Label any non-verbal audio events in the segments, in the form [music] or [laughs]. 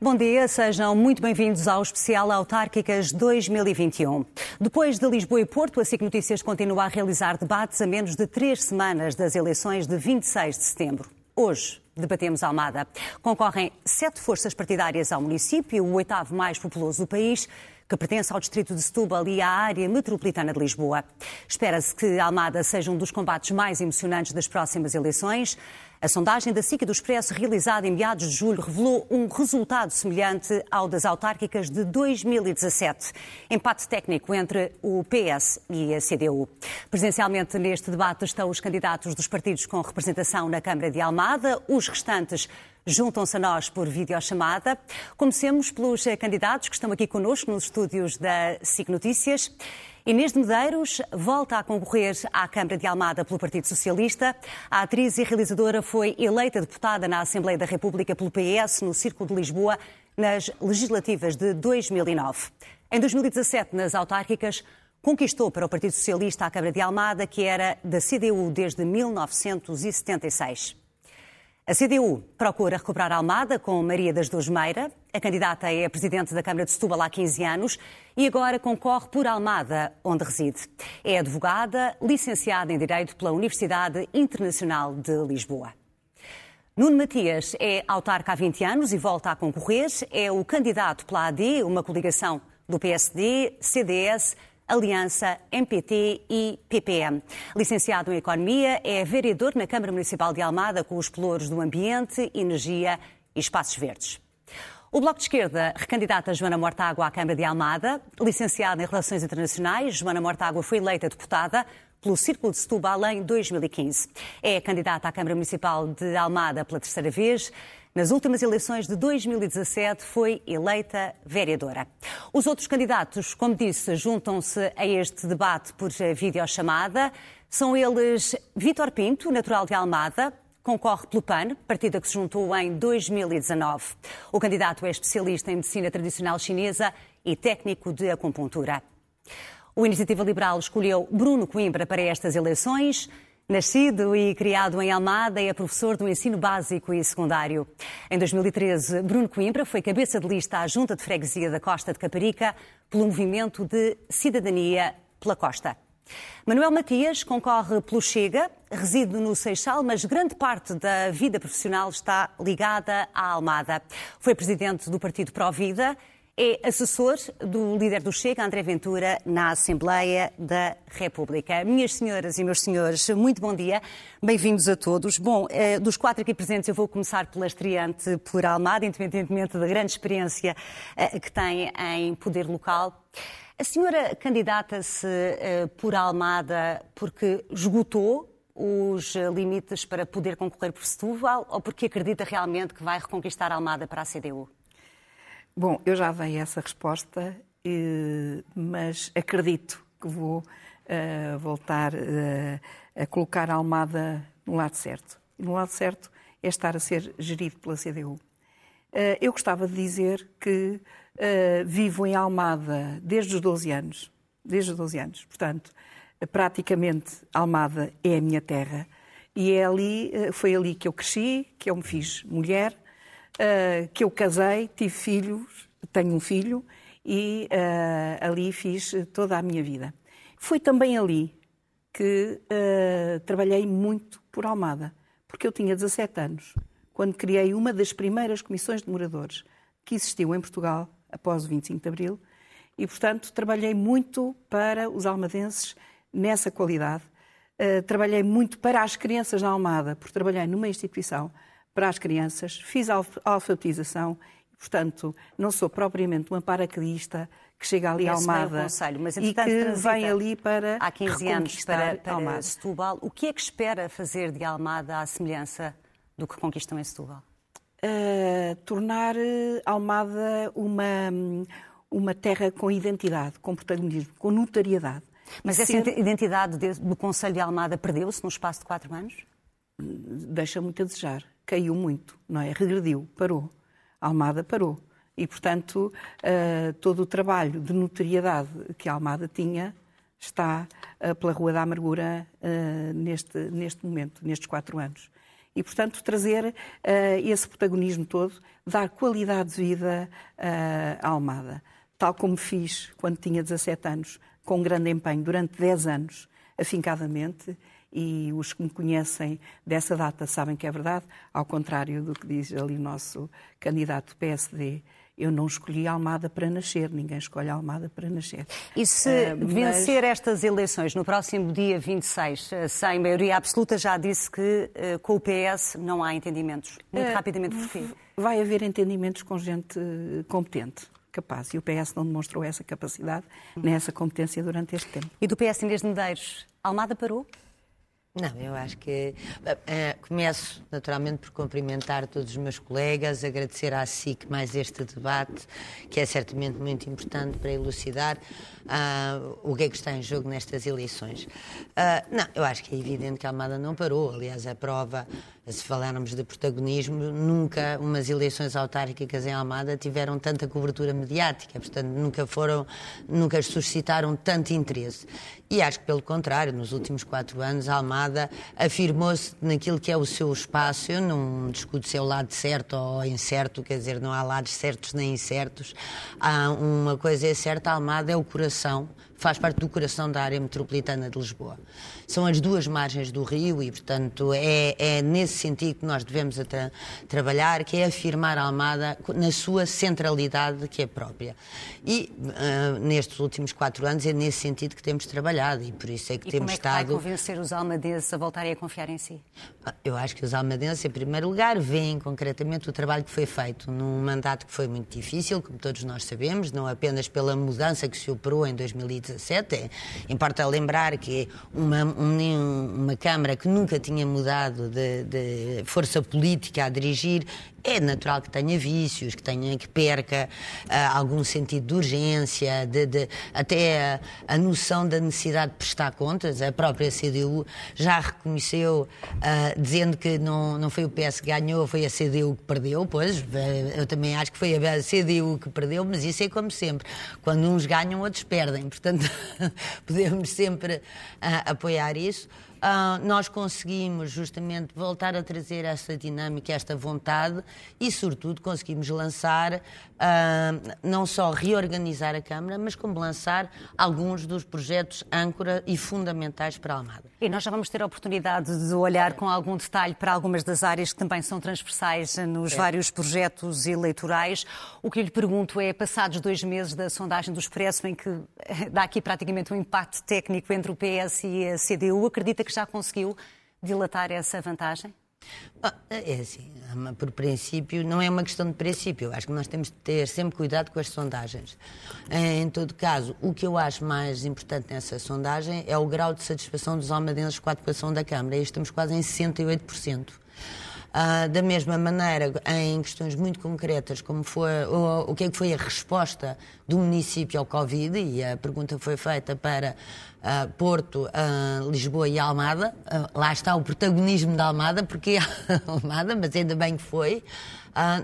Bom dia, sejam muito bem-vindos ao especial Autárquicas 2021. Depois de Lisboa e Porto, a SIC Notícias continua a realizar debates a menos de três semanas das eleições de 26 de setembro. Hoje debatemos Almada. Concorrem sete forças partidárias ao município, o oitavo mais populoso do país, que pertence ao distrito de Setúbal e à área metropolitana de Lisboa. Espera-se que Almada seja um dos combates mais emocionantes das próximas eleições. A sondagem da SIC do Expresso, realizada em meados de julho, revelou um resultado semelhante ao das autárquicas de 2017. Empate técnico entre o PS e a CDU. Presencialmente neste debate estão os candidatos dos partidos com representação na Câmara de Almada, os restantes juntam-se a nós por videochamada. Comecemos pelos candidatos que estão aqui conosco nos estúdios da SIC Notícias. Inês de Medeiros volta a concorrer à Câmara de Almada pelo Partido Socialista. A atriz e realizadora foi eleita deputada na Assembleia da República pelo PS no Círculo de Lisboa nas legislativas de 2009. Em 2017, nas autárquicas, conquistou para o Partido Socialista a Câmara de Almada, que era da CDU desde 1976. A CDU procura recuperar Almada com Maria das Dores Meira. A candidata é a presidente da Câmara de Setúbal há 15 anos e agora concorre por Almada, onde reside. É advogada, licenciada em Direito pela Universidade Internacional de Lisboa. Nuno Matias é autarca há 20 anos e volta a concorrer. É o candidato pela AD, uma coligação do PSD, CDS, Aliança, MPT e PPM. Licenciado em Economia, é vereador na Câmara Municipal de Almada com os pelouros do Ambiente, Energia e Espaços Verdes. O Bloco de Esquerda recandidata Joana Mortágua à Câmara de Almada. Licenciada em Relações Internacionais, Joana Mortágua foi eleita deputada pelo Círculo de Setúbal em 2015. É candidata à Câmara Municipal de Almada pela terceira vez. Nas últimas eleições de 2017 foi eleita vereadora. Os outros candidatos, como disse, juntam-se a este debate por videochamada. São eles Vítor Pinto, natural de Almada, concorre pelo PAN, partido a que se juntou em 2019. O candidato é especialista em medicina tradicional chinesa e técnico de acupuntura. O Iniciativa Liberal escolheu Bruno Coimbra para estas eleições. Nascido e criado em Almada, é professor do ensino básico e secundário. Em 2013, Bruno Coimbra foi cabeça de lista à Junta de Freguesia da Costa de Caparica pelo movimento de Cidadania pela Costa. Manuel Matias concorre pelo Chega, reside no Seixal, mas grande parte da vida profissional está ligada à Almada. Foi presidente do Partido Pró Vida é assessor do líder do Chega, André Ventura, na Assembleia da República. Minhas senhoras e meus senhores, muito bom dia. Bem-vindos a todos. Bom, eh, dos quatro aqui presentes, eu vou começar pela estreante por Almada, independentemente da grande experiência eh, que tem em poder local. A senhora candidata-se eh, por Almada porque esgotou os limites para poder concorrer por Setúbal ou porque acredita realmente que vai reconquistar Almada para a CDU? Bom, eu já dei essa resposta, mas acredito que vou uh, voltar uh, a colocar a Almada no lado certo. E no lado certo é estar a ser gerido pela CDU. Eh, eu gostava de dizer que vivo em Almada desde os 12 anos. Desde os 12 anos. Portanto, praticamente Almada é a minha terra. E é ali, foi ali que eu cresci, que eu me fiz mulher, uh, que eu casei, tive filhos, tenho um filho e uh, ali fiz toda a minha vida. Foi também ali que uh, trabalhei muito por Almada, porque eu tinha 17 anos, quando criei uma das primeiras comissões de moradores que existiu em Portugal após o 25 de Abril e, portanto, trabalhei muito para os almadenses nessa qualidade. Uh, trabalhei muito para as crianças na Almada, porque trabalhei numa instituição para as crianças, fiz a alfabetização portanto, não sou propriamente uma paraquedista que chega ali à Almada conselho, mas, e que vem ali para há 15 anos para, para Almada. Setúbal. O que é que espera fazer de Almada à semelhança do que conquistam em Setúbal? Uh, tornar eh, Almada uma, uma terra com identidade, com protagonismo, com notariedade. Mas essa ser... identidade do Conselho de Almada perdeu-se no espaço de quatro anos? Deixa muito a desejar caiu muito, não é? Regrediu, parou. A Almada parou. E, portanto, uh, todo o trabalho de notoriedade que a Almada tinha está uh, pela Rua da Amargura uh, neste, neste momento, nestes quatro anos. E, portanto, trazer esse protagonismo todo, dar qualidade de vida à Almada. Tal como fiz quando tinha 17 anos, com grande empenho, durante 10 anos, afincadamente, e os que me conhecem dessa data sabem que é verdade, ao contrário do que diz ali o nosso candidato do PSD. Eu não escolhi Almada para nascer, ninguém escolhe Almada para nascer. E se uh, mas... vencer estas eleições no próximo dia 26, eh, sem maioria absoluta, já disse que uh, com o PS não há entendimentos. Muito uh, rapidamente, porquê? Vai haver entendimentos com gente competente capaz. E o PS não demonstrou essa capacidade nem essa competência durante este tempo. E do PS Inês de Medeiros, Almada parou? Não, eu acho que. Uh, começo, naturalmente, por cumprimentar todos os meus colegas, agradecer à SIC mais este debate, que é certamente muito importante para elucidar uh, o que é que está em jogo nestas eleições. Uh, não, eu acho que é evidente que a Almada não parou. Aliás, a prova, se falarmos de protagonismo, nunca umas eleições autárquicas em Almada tiveram tanta cobertura mediática, portanto, nunca foram, nunca suscitaram tanto interesse. E acho que, pelo contrário, nos últimos quatro anos, Almada afirmou-se naquilo que é o seu espaço. Eu não discuto se é o lado certo ou incerto, quer dizer, não há lados certos nem incertos. Há uma coisa é certa, Almada é o coração faz parte do coração da área metropolitana de Lisboa. São as duas margens do rio e, portanto, é, é nesse sentido que nós devemos tra trabalhar, que é afirmar a Almada na sua centralidade que é própria. E uh, nestes últimos quatro anos é nesse sentido que temos trabalhado e por isso é que e temos como é que estado. Vai convencer os almadenses a voltarem a confiar em si? Ah, eu acho que os almadenses, em primeiro lugar, veem concretamente o trabalho que foi feito num mandato que foi muito difícil, como todos nós sabemos, não apenas pela mudança que se operou em 2017 2017. Importa lembrar que uma, uma Câmara que nunca tinha mudado de, de força política a dirigir é natural que tenha vícios, que tenha que perca uh, algum sentido de urgência, de, de até a, a, noção da necessidade de prestar contas. A própria CDU já reconheceu, uh, dizendo que não, não foi o PS que ganhou, foi a CDU que perdeu. Pois, eu também acho que foi a CDU que perdeu, mas isso é como sempre. Quando uns ganham, outros perdem. Portanto, [laughs] podemos sempre uh, apoiar isso. Uh, nós conseguimos justamente voltar a trazer essa dinâmica, esta vontade e, sobretudo, conseguimos lançar, uh, não só reorganizar a Câmara, mas como lançar alguns dos projetos âncora e fundamentais para a Almada. E nós já vamos ter a oportunidade de olhar com algum detalhe para algumas das áreas que também são transversais nos é. vários projetos eleitorais. O que eu lhe pergunto é, passados dois meses da sondagem do Expresso, em que [laughs] dá aqui praticamente um empate técnico entre o PS e a CDU, acredita que já conseguiu dilatar essa vantagem? Ah, é assim, por princípio, não é uma questão de princípio. Acho que nós temos de ter sempre cuidado com as sondagens. Em todo caso, o que eu acho mais importante nessa sondagem é o grau de satisfação dos almadenses com a atuação da Câmara. E estamos quase em 68%. Uh, da mesma maneira, em questões muito concretas, como foi o, o que é que foi a resposta do município ao Covid, e a pergunta foi feita para uh, Porto, uh, Lisboa e Almada. lá está o protagonismo da Almada, porque [laughs] Almada, mas ainda bem que foi.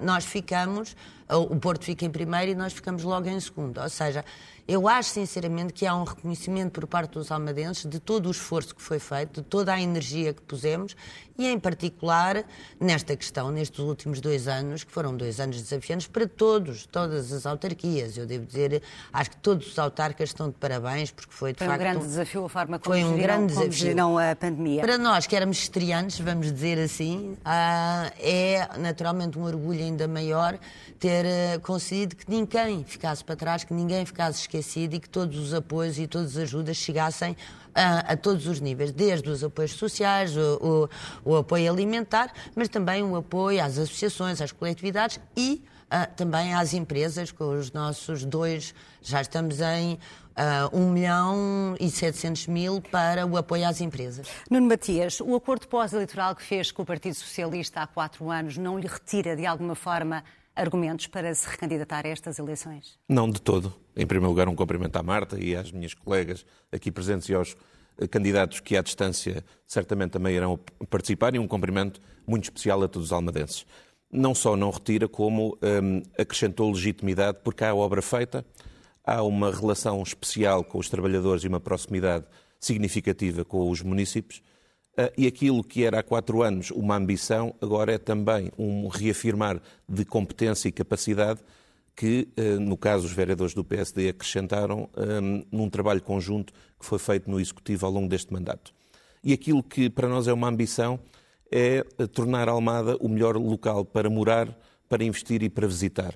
nós ficamos, o Porto fica em primeiro e nós ficamos logo em segundo. Ou seja, eu acho sinceramente que há um reconhecimento por parte dos almadenses de todo o esforço que foi feito, de toda a energia que pusemos e, em particular, nesta questão, nestes últimos dois anos, que foram dois anos desafiantes para todos, todas as autarquias. Eu devo dizer, acho que todos os autarcas estão de parabéns, porque foi de foi facto. Um grande desafio a forma como foi um grande como desafio. a pandemia. Para nós, que éramos estreantes, vamos dizer assim, ah, é naturalmente um orgulho ainda maior ter ah, conseguido que ninguém ficasse para trás, que ninguém ficasse esquecido e que todos os apoios e todas as ajudas chegassem a, a todos os níveis, desde os apoios sociais, o, o, o, apoio alimentar, mas também o apoio às associações, às coletividades e uh, também às empresas, com os nossos dois, já estamos em uh, 1 milhão e 700 mil para o apoio às empresas. Nuno Matias, o acordo pós-eleitoral que fez com o Partido Socialista há quatro anos não lhe retira de alguma forma argumentos para se recandidatar a estas eleições? Não, de todo. Em primeiro lugar, um cumprimento à Marta e às minhas colegas aqui presentes e aos eh, candidatos que à distância certamente também irão participar e um cumprimento muito especial a todos os almadenses. Não só não retira, como hum, acrescentou legitimidade, porque há obra feita, há uma relação especial com os trabalhadores e uma proximidade significativa com os municípios e aquilo que era há quatro anos uma ambição, agora é também um reafirmar de competência e capacidade que, no caso, os vereadores do PSD acrescentaram num trabalho conjunto que foi feito no Executivo ao longo deste mandato. E aquilo que para nós é uma ambição é tornar Almada o melhor local para morar, para investir e para visitar.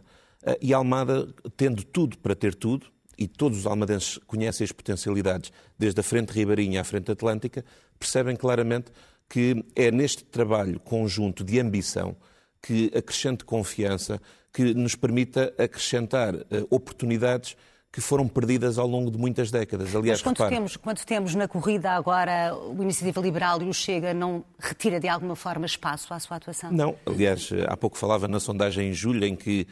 E Almada, tendo tudo para ter tudo, e todos os almadenses conhecem as potencialidades, desde a frente ribeirinha à frente atlântica, percebem claramente que é neste trabalho conjunto de ambição que acrescente confiança, que nos permita acrescentar uh, oportunidades que foram perdidas ao longo de muitas décadas. Aliás, Mas quando, repare... temos, quando temos na corrida agora o Iniciativa Liberal e o Chega, não retira de alguma forma espaço à sua atuação? Não. Aliás, há pouco falava na sondagem em julho em que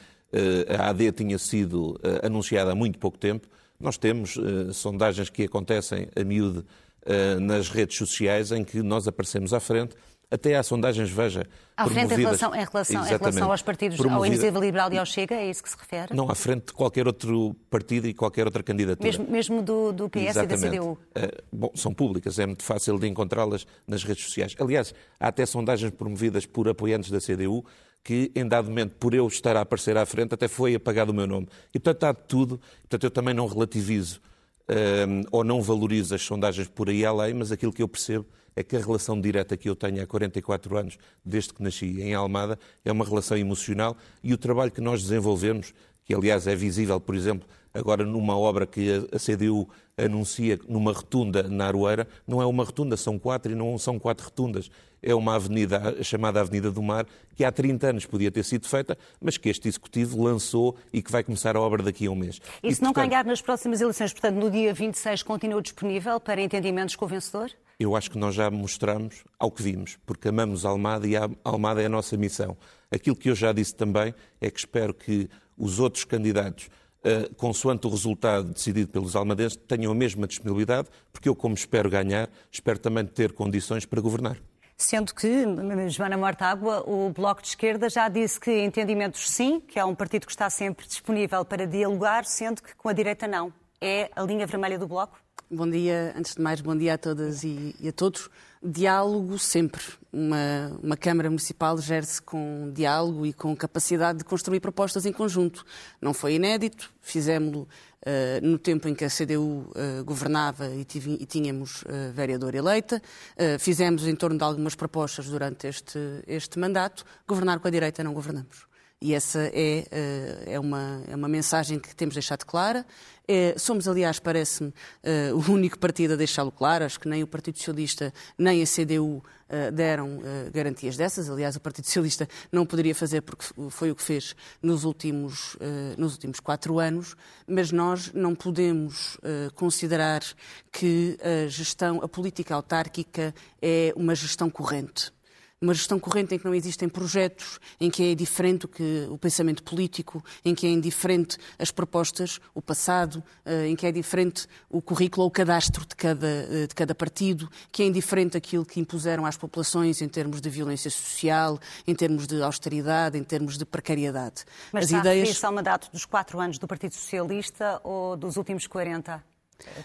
a AD tinha sido uh, anunciada há muito pouco tempo. Nós temos uh, sondagens que acontecem a miúde nas redes sociais em que nós aparecemos à frente até há sondagens, veja. À frente em relação, em, relação, em relação aos partidos, ao Iniciativa Liberal e ao Chega, é isso que se refere? Não, à frente de qualquer outro partido e qualquer outra candidatura. Mesmo, mesmo do, do PS Exatamente. e da CDU? Uh, eh, bom, são públicas, é muito fácil de encontrá-las nas redes sociais. Aliás, há até sondagens promovidas por apoiantes da CDU que, em dado momento, por eu estar a aparecer à frente, até foi apagado o meu nome. E, portanto, há de tudo. Portanto, eu também não relativizo uh, ou não valorizo as sondagens por aí além, mas aquilo que eu percebo é que a relação direta que eu tenho há 44 anos, desde que nasci em Almada, é uma relação emocional e o trabalho que nós desenvolvemos, que aliás é visível, por exemplo, agora numa obra que a CDU anuncia numa rotunda na Aroeira, não é uma rotunda, são quatro e não são quatro rotundas. É uma avenida chamada Avenida do Mar, que há 30 anos podia ter sido feita, mas que este Executivo lançou e que vai começar a obra daqui a um mês. E, e se portanto, não ganhar nas próximas eleições, portanto, no dia 26, continua disponível para entendimentos com o vencedor? eu acho que nós já mostramos ao que vimos, porque amamos a Almada e a Almada é a nossa missão. Aquilo que eu já disse também é que espero que os outros candidatos, uh, consoante o resultado decidido pelos almadenses, tenham a mesma disponibilidade, porque eu, como espero ganhar, espero também ter condições para governar. Sendo que, Joana Mortágua, o Bloco de Esquerda já disse que entendimentos sim, que é um partido que está sempre disponível para dialogar, sendo que com a direita não. É a linha vermelha do Bloco? Bom dia, antes de mais, bom dia a todas e, e a todos. Diálogo sempre. Uma, uma Câmara Municipal gere-se com diálogo e com capacidade de construir propostas em conjunto. Não foi inédito, fizemos-lo uh, no tempo em que a CDU uh, eh, governava e, tive, e tínhamos uh, vereadora eleita. fizemos em torno de algumas propostas durante este, este mandato. Governar com a direita não governamos. E essa é, é, uma, é uma mensagem que temos deixado clara é, somos, aliás, parece-me, uh, o único partido a deixá-lo claro. Acho que nem o Partido Socialista nem a CDU eh, deram garantias dessas. Aliás, o Partido Socialista não poderia fazer porque foi o que fez nos últimos, nos últimos quatro anos. Mas nós não podemos considerar que a gestão, a política autárquica é uma gestão corrente uma gestão corrente em que não existem projetos, em que é diferente o, que, o pensamento político, em que é indiferente as propostas, o passado, eh, em que é diferente o currículo ou o cadastro de cada, eh, de cada partido, que é indiferente aquilo que impuseram às populações em termos de violência social, em termos de austeridade, em termos de precariedade. Mas As está ideias... a ao mandato dos quatro anos do Partido Socialista ou dos últimos 40?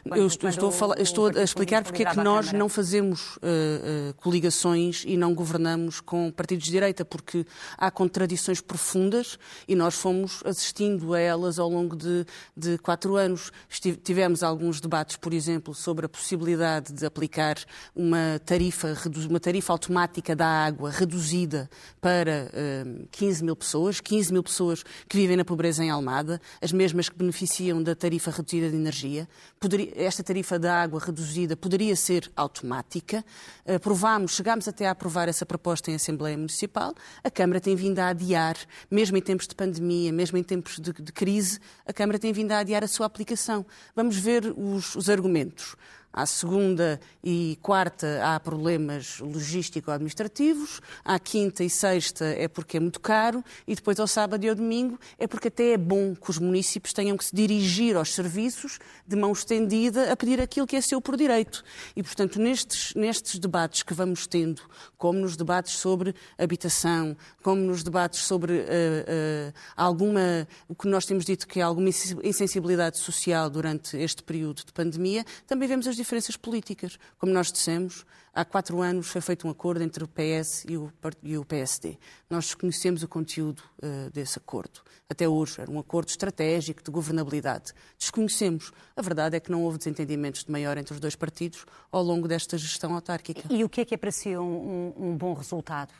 Quando, eu estou, estou, a, falar, estou a explicar porque é que nós não fazemos uh, uh, coligações e não governamos com partidos de direita, porque há contradições profundas e nós fomos assistindo a elas ao longo de, de quatro anos. Estive, tivemos alguns debates, por exemplo, sobre a possibilidade de aplicar uma tarifa, uma tarifa automática da água reduzida para uh, eh, 15 mil pessoas, 15 mil pessoas que vivem na pobreza em Almada, as mesmas que beneficiam da tarifa reduzida de energia poderia, esta tarifa da água reduzida poderia ser automática. Aprovámos, chegámos até a aprovar essa proposta em Assembleia Municipal. A Câmara tem vindo a adiar, mesmo em tempos de pandemia, mesmo em tempos de, de crise, a Câmara tem vindo a adiar a sua aplicação. Vamos ver os, os argumentos. À segunda e quarta há problemas logístico-administrativos, à quinta e sexta é porque é muito caro e depois ao sábado e ao domingo é porque até é bom que os municípios tenham que se dirigir aos serviços de mão estendida a pedir aquilo que é seu por direito. E, portanto, nestes, nestes debates que vamos tendo, como nos debates sobre habitação, como nos debates sobre uh, uh, alguma, o que nós temos dito que é alguma insensibilidade social durante este período de pandemia, também vemos as diferenças políticas. Como nós dissemos, há quatro anos foi feito um acordo entre o PS e o, e o PSD. Nós desconhecemos o conteúdo uh, desse acordo. Até hoje era um acordo estratégico de governabilidade. Desconhecemos. A verdade é que não houve desentendimentos de maior entre os dois partidos ao longo desta gestão autárquica. E o que é que é para si um, um, um bom resultado?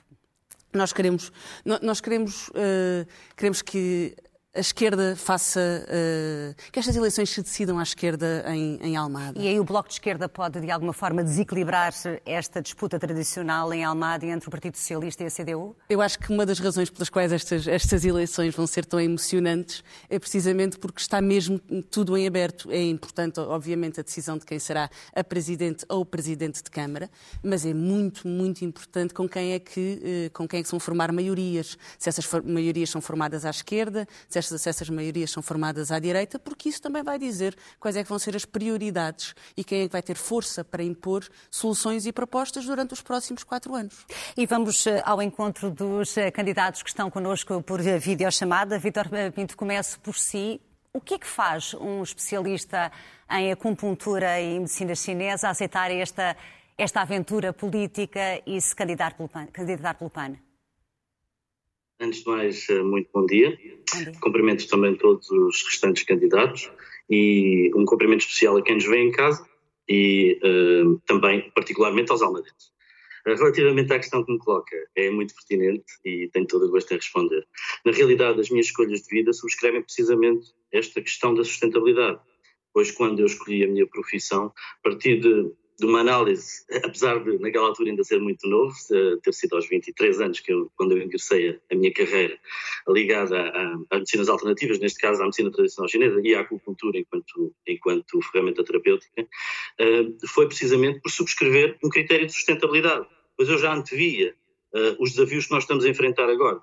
Nós queremos, nós queremos, uh, queremos que a esquerda faça. Uh, que estas eleições se decidam à esquerda em, em, Almada. E aí o Bloco de Esquerda pode, de alguma forma, desequilibrar esta disputa tradicional em Almada entre o Partido Socialista e a CDU? Eu acho que uma das razões pelas quais estas, estas eleições vão ser tão emocionantes é precisamente porque está mesmo tudo em aberto. É importante, obviamente, a decisão de quem será a Presidente ou o Presidente de Câmara, mas é muito, muito importante com quem é que, uh, com quem é que são formar maiorias. Se essas maiorias são formadas à esquerda, se se essas maiorias são formadas à direita, porque isso também vai dizer quais é que vão ser as prioridades e quem é que vai ter força para impor soluções e propostas durante os próximos quatro anos. E vamos eh, ao encontro dos eh, candidatos que estão connosco por eh, videochamada. Vítor Pinto, comece por si. O que é que faz um especialista em acupuntura e medicina chinesa aceitar esta, esta aventura política e se candidatar pelo PAN? Candidatar pelo PAN? Antes de mais, eh, muito bom dia. bom dia. Cumprimento também todos os restantes candidatos e um cumprimento especial a quem nos vê em casa e uh, também, particularmente, aos almadenses. Uh, relativamente à questão que me coloca, é muito pertinente e tenho todo o gosto em responder. Na realidade, as minhas escolhas de vida subscrevem precisamente esta questão da sustentabilidade, pois quando eu escolhi a minha profissão, parti de de uma análise, apesar de naquela altura ainda ser muito novo, ter sido aos 23 anos que eu, quando eu ingressei a, minha carreira ligada às medicinas alternativas, neste caso à medicina tradicional chinesa e à acupuntura enquanto, enquanto ferramenta terapêutica, eh, foi precisamente por subscrever um critério de sustentabilidade, pois eu já antevia eh, os desafios que nós estamos a enfrentar agora.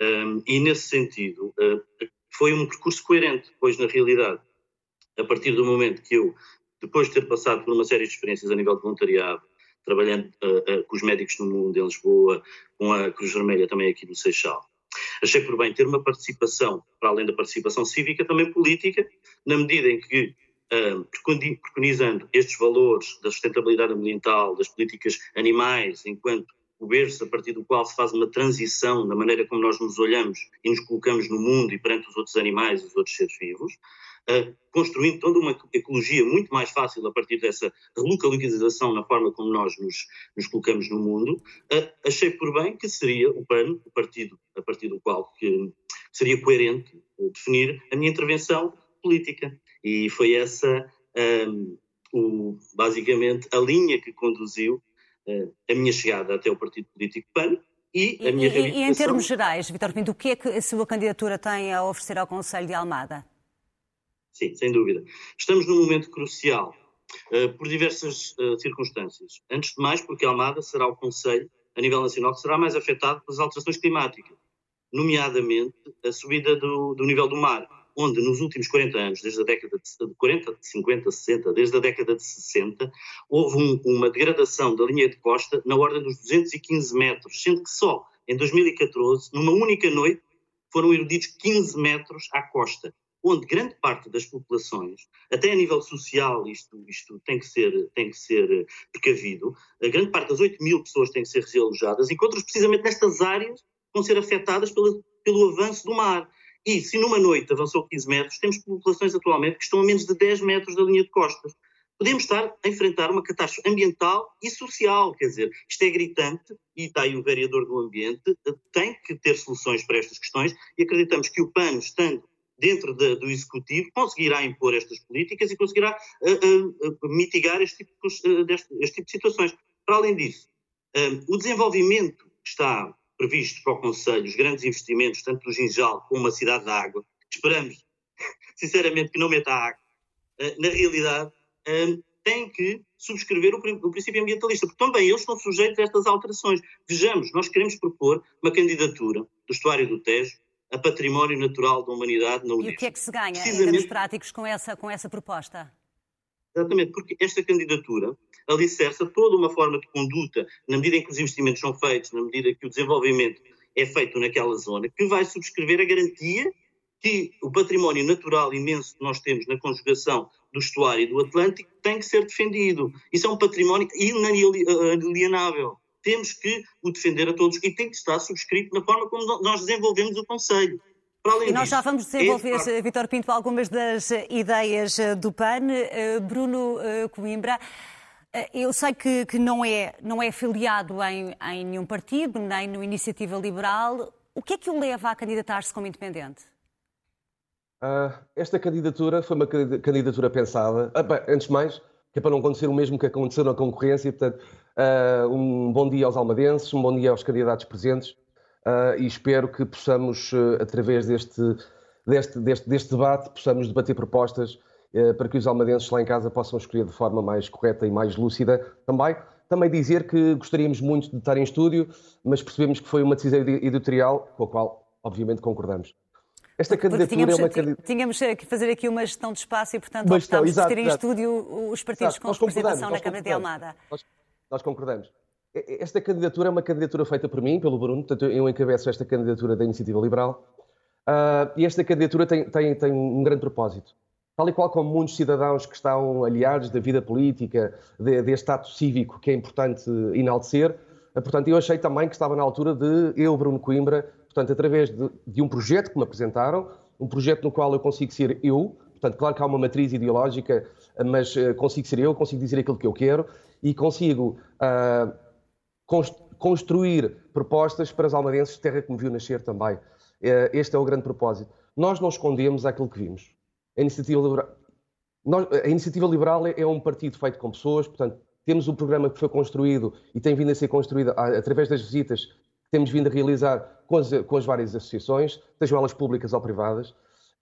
Eh, e nesse sentido, foi um percurso coerente, pois na realidade, a partir do momento que eu depois de ter passado por uma série de experiências a nível de voluntariado, trabalhando uh, uh, com os médicos no mundo em Lisboa, com a Cruz Vermelha também aqui no Seixal. Achei por bem ter uma participação, para além da participação cívica, também política, na medida em que, uh, preconizando estes valores da sustentabilidade ambiental, das políticas animais, enquanto o berço a partir do qual se faz uma transição na maneira como nós nos olhamos e nos colocamos no mundo e perante os outros animais os outros seres vivos, construindo toda uma ecologia muito mais fácil a partir dessa relocalização na forma como nós nos, nos colocamos no mundo, uh, achei por bem que seria o PAN, o partido a partir do qual que seria coerente uh, definir a minha intervenção política. E foi essa, um, o, basicamente, a linha que conduziu a minha chegada até o partido político PAN, e, a minha e, e em termos gerais, Vitor Pinto, o que é que a sua candidatura tem a oferecer ao Conselho de Almada? Sim, sem dúvida. Estamos num momento crucial, uh, por diversas uh, circunstâncias. Antes de mais, porque Almada será o Conselho, a nível nacional, que será mais afetado pelas alterações climáticas, nomeadamente a subida do, do nível do mar, onde nos últimos 40 anos, desde a década de 40, 50, 60, desde a década de 60, houve um, uma degradação da linha de costa na ordem dos 215 metros, sendo que só em 2014, numa única noite, foram erudidos 15 metros à costa onde grande parte das populações, até a nível social, isto, isto tem, que ser, tem que ser precavido, a grande parte das 8 mil pessoas têm que ser realojadas, encontram-se precisamente nestas áreas vão ser afetadas pelo, pelo avanço do mar. E se numa noite avançou 15 metros, temos populações atualmente que estão a menos de 10 metros da linha de costas. Podemos estar a enfrentar uma catástrofe ambiental e social, quer dizer, isto é gritante e está aí o vereador do ambiente, tem que ter soluções para estas questões e acreditamos que o PAN, estando dentro de, do Executivo, conseguirá impor estas políticas e conseguirá uh, uh, mitigar este tipo, uh, deste, este tipo, de situações. Para além disso, o desenvolvimento que está previsto para o Conselho, os grandes investimentos, tanto do Ginjal como a Cidade da Água, esperamos, [laughs] sinceramente, que não meta água, na realidade, tem que subscrever o, o, princípio ambientalista, porque também eles estão sujeitos a estas alterações. Vejamos, nós queremos propor uma candidatura do estuário do Tejo a património natural da humanidade na Unesco. E o que é que se ganha em termos práticos com essa, com essa proposta? Exatamente, porque esta candidatura alicerça toda uma forma de conduta, na medida em que os investimentos são feitos, na medida em que o desenvolvimento é feito naquela zona, que vai subscrever a garantia que o património natural imenso que nós temos na conjugação do estuário e do Atlântico tem que ser defendido. Isso é um património inalienável. Temos que o defender a todos e tem que estar subscrito na forma como nós desenvolvemos o Conselho. e nós disso, já vamos desenvolver, é... Vitor Pinto, algumas das ideias eh, do PAN. Eh, Bruno eh, Coimbra, eu sei que, que, não, é, não é filiado em, em nenhum partido, nem no Iniciativa Liberal. O que é que o leva a candidatar-se como independente? Uh, esta candidatura foi uma candidatura pensada, ah, bem, antes de mais, que é para não acontecer o mesmo que aconteceu na concorrência, portanto, uh, um bom dia aos almadenses, um bom dia aos candidatos presentes uh, e espero que possamos, através deste, deste, deste, deste, debate, possamos debater propostas para que os almadenses lá em casa possam escolher de forma mais correta e mais lúcida também. Também dizer que gostaríamos muito de estar em estúdio, mas percebemos que foi uma decisão editorial com a qual, obviamente, concordamos. Esta candidatura tínhamos, é uma candidatura. Tínhamos que fazer aqui uma gestão de espaço e, portanto, Bastão, optámos exato, por ter em estúdio os partidos exato, com representação na Câmara de Almada. Nós, nós, concordamos. Esta candidatura é uma candidatura feita por mim, pelo Bruno, portanto, eu encabeço esta candidatura da Iniciativa Liberal. Uh, e esta candidatura tem, tem, tem um grande propósito. Tal e qual como muitos cidadãos que estão aliados da vida política, de, deste ato cívico que é importante enaltecer, uh, portanto, eu achei também que estava na altura de eu, Bruno Coimbra, portanto, através de, de, um projeto que me apresentaram, um projeto no qual eu consigo ser eu, portanto, claro que há uma matriz ideológica, mas uh, consigo ser eu, consigo dizer aquilo que eu quero e consigo uh, construir propostas para os almadenses de terra que me viu nascer também. Uh, este é o grande propósito. Nós não escondemos aquilo que vimos. A Iniciativa Liberal, nós, a Iniciativa Liberal é, é um partido feito com pessoas, portanto, temos um programa que foi construído e tem vindo a ser construído através das visitas temos vindo a realizar com as, com as várias associações, sejam elas públicas ou privadas,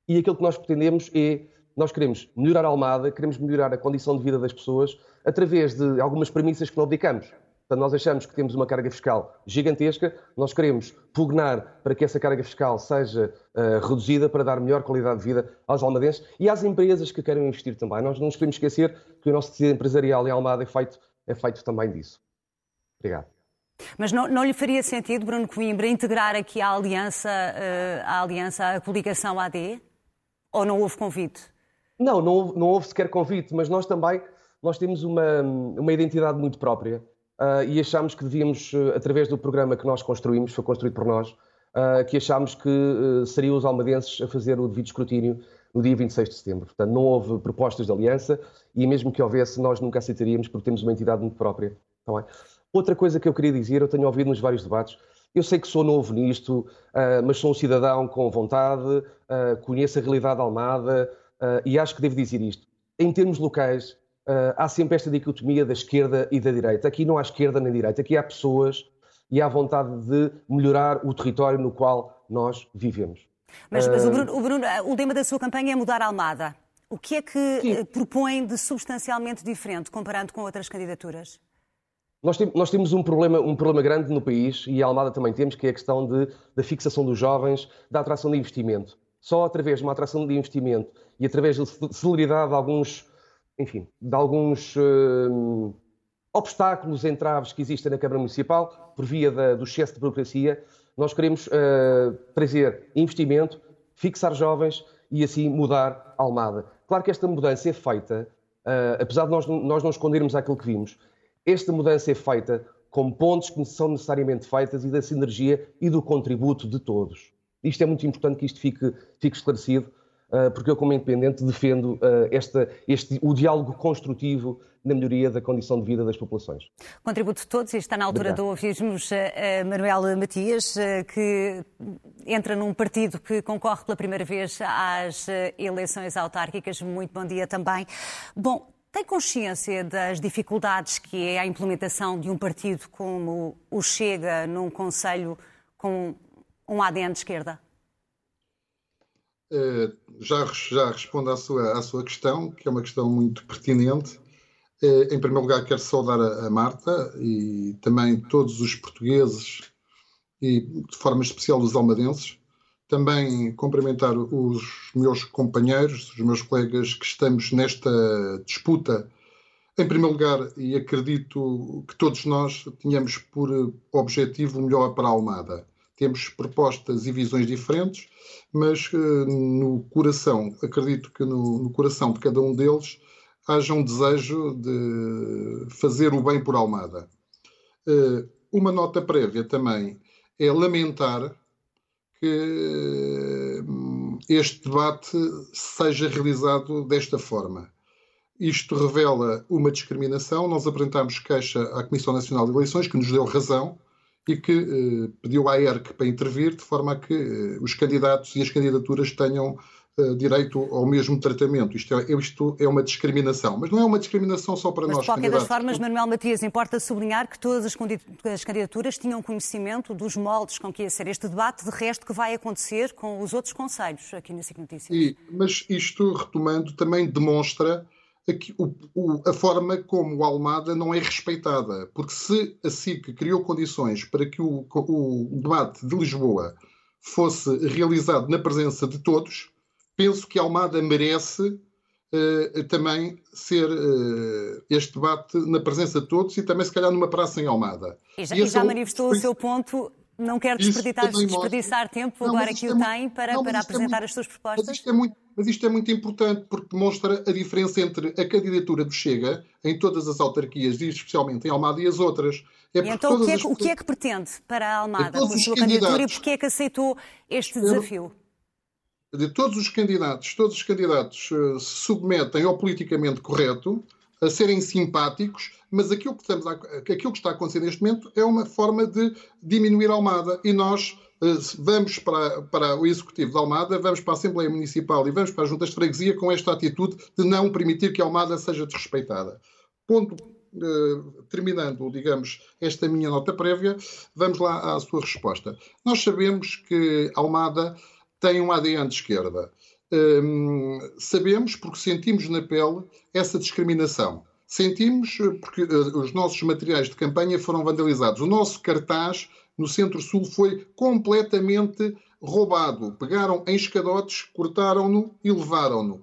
e aquilo que nós pretendemos é nós queremos melhorar a Almada, queremos melhorar a condição de vida das pessoas através de algumas premissas que não abdicamos. Portanto, nós achamos que temos uma carga fiscal gigantesca, nós queremos pugnar para que essa carga fiscal seja uh, reduzida para dar melhor qualidade de vida aos almadenses e às empresas que querem investir também. Nós não nos podemos esquecer que o nosso tecido empresarial em Almada é feito, é feito também disso. Obrigado. Mas não, não, lhe faria sentido, Bruno Coimbra, integrar aqui a aliança, uh, a aliança, a coligação AD? Ou não houve convite? Não, não houve, não houve sequer convite, mas nós também nós temos uma, uma identidade muito própria uh, e achamos que devíamos, uh, através do programa que nós construímos, foi construído por nós, que achámos que seriam os almadenses a fazer o devido escrutínio no dia 26 de setembro. Portanto, não houve propostas de aliança e mesmo que houvesse, nós nunca aceitaríamos porque temos uma entidade muito própria. Tá Outra coisa que eu queria dizer, eu tenho ouvido nos vários debates, eu sei que sou novo nisto, uh, mas sou um cidadão com vontade, uh, conheço a realidade almada uh, e acho que devo dizer isto. Em termos locais, há sempre esta dicotomia da esquerda e da direita. Aqui não há esquerda nem direita, aqui há pessoas e há vontade de melhorar o território no qual nós vivemos. Mas, mas o, Bruno, o, Bruno, o lema da sua campanha é mudar a Almada. O que é que Sim. propõe de substancialmente diferente comparando com outras candidaturas? Nós, tem, nós, temos um problema, um problema grande no país, e a Almada também temos, que é a questão de, da fixação dos jovens, da atração de investimento. Só através de uma atração de investimento e através da celeridade de alguns, enfim, de alguns uh, obstáculos, entraves que existem na Câmara Municipal, por via da, do excesso de burocracia, nós queremos uh, trazer investimento, fixar jovens e assim mudar a Almada. Claro que esta mudança é feita, uh, apesar de nós, nós não escondermos aquilo que vimos, esta mudança é feita com pontos que são necessariamente feitas e da sinergia e do contributo de todos. Isto é muito importante que isto fique, fique esclarecido, ah, porque eu, como independente, defendo ah, esta, este, o diálogo construtivo na melhoria da condição de vida das populações. Contributo de todos e está na altura Obrigado. de ouvirmos a Manuel Matias, que entra num partido que concorre pela primeira vez às eleições autárquicas. Muito bom dia também. Bom, tem consciência das dificuldades que é a implementação de um partido como o Chega num Conselho com um ADN de esquerda? Uh, já, já respondo à sua, à sua questão, que é uma questão muito pertinente. Uh, em primeiro lugar, quero saudar a, a, Marta e também todos os portugueses e, de forma especial, os almadenses, também cumprimentar os meus companheiros, os meus colegas que estamos nesta disputa. Em primeiro lugar, e acredito que todos nós tínhamos por objetivo o melhor para a Almada. temos propostas e visões diferentes, mas no coração, acredito que no, no coração de cada um deles haja um desejo de fazer o bem por Almada. Uma nota prévia também é lamentar que hum, este debate seja realizado desta forma. Isto revela uma discriminação. Nós apresentámos queixa à Comissão Nacional de Eleições, que nos deu razão e que eh, pediu à ERC para intervir, de forma a que eh, os candidatos e as candidaturas tenham eh, direito ao mesmo tratamento. Isto é, isto é uma discriminação. Mas não é uma discriminação só para Mas, nós. De qualquer das formas, Manuel Matias, importa sublinhar que todas as candidaturas tinham conhecimento dos moldes com que ia ser este debate, de resto que vai acontecer com os outros conselhos aqui na SIC Notícias. E, mas isto, retomando, também demonstra o, o, a forma como o Almada não é respeitada. Porque se a SIC criou condições para que o, o debate de Lisboa fosse realizado na presença de todos, penso que Almada merece uh, também ser uh, este debate na presença de todos e também, se calhar, numa praça em Almada. E já, e já manifestou o seu ponto. Não quero desperdiçar, desperdiçar tempo, não, agora que o é tem, para, não, para é apresentar é muito, as suas propostas. Mas isto, é muito, mas isto é muito importante porque demonstra a diferença entre a candidatura do Chega em todas as autarquias, e especialmente em Almada, e as outras. É então, o que, é, as... o que, é, que pretende para a Almada com a sua candidatura e porquê é que aceitou este desafio? De todos os candidatos, todos os candidatos uh, se submetem ao politicamente correto, a serem simpáticos, mas aquilo que, estamos a, aquilo que está a acontecer neste momento é uma forma de diminuir a Almada e nós uh, vamos para, para o Executivo da Almada, vamos para a Assembleia Municipal e vamos para as Juntas de Freguesia com esta atitude de não permitir que a Almada seja desrespeitada. Ponto Uh, terminando, digamos, esta minha nota prévia, vamos lá à sua resposta. Nós sabemos que Almada tem um ADN de esquerda. Hum, sabemos porque sentimos na pele essa discriminação. Sentimos eh, porque uh, os nossos materiais de campanha foram vandalizados. O nosso cartaz no Centro-Sul foi completamente roubado. Pegaram em escadotes, cortaram-no e levaram-no.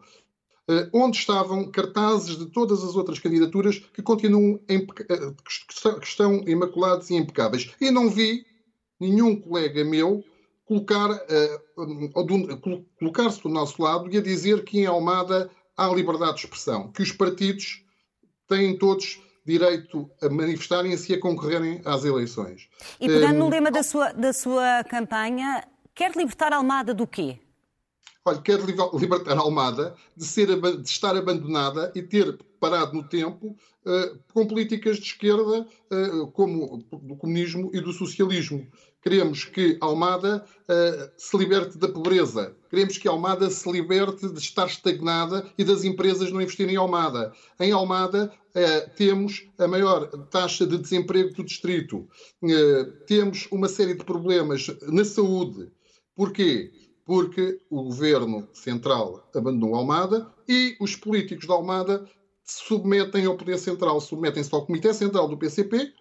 Uh, onde estavam cartazes de todas as outras candidaturas que continuam uh, que estão imaculados e impecáveis. E não vi nenhum colega meu colocar, uh, colocar-se do nosso lado e a dizer que em Almada há liberdade de expressão, que os partidos têm todos direito a manifestarem-se e a concorrerem às eleições. E pegando no eh, lema da sua, da sua campanha, quer libertar Almada do quê? Olha, quer libertar Almada de, ser, de estar abandonada e ter parado no tempo uh, com políticas de esquerda uh, como do comunismo e do socialismo. Queremos que Almada uh, se liberte da pobreza. Queremos que Almada se liberte de estar estagnada e das empresas não investirem em Almada. Em Almada uh, temos a maior taxa de desemprego do distrito. Uh, temos uma série de problemas na saúde. Porquê? Porque o governo central abandonou Almada e os políticos da Almada se submetem ao poder central, submetem-se ao Comitê Central do PCP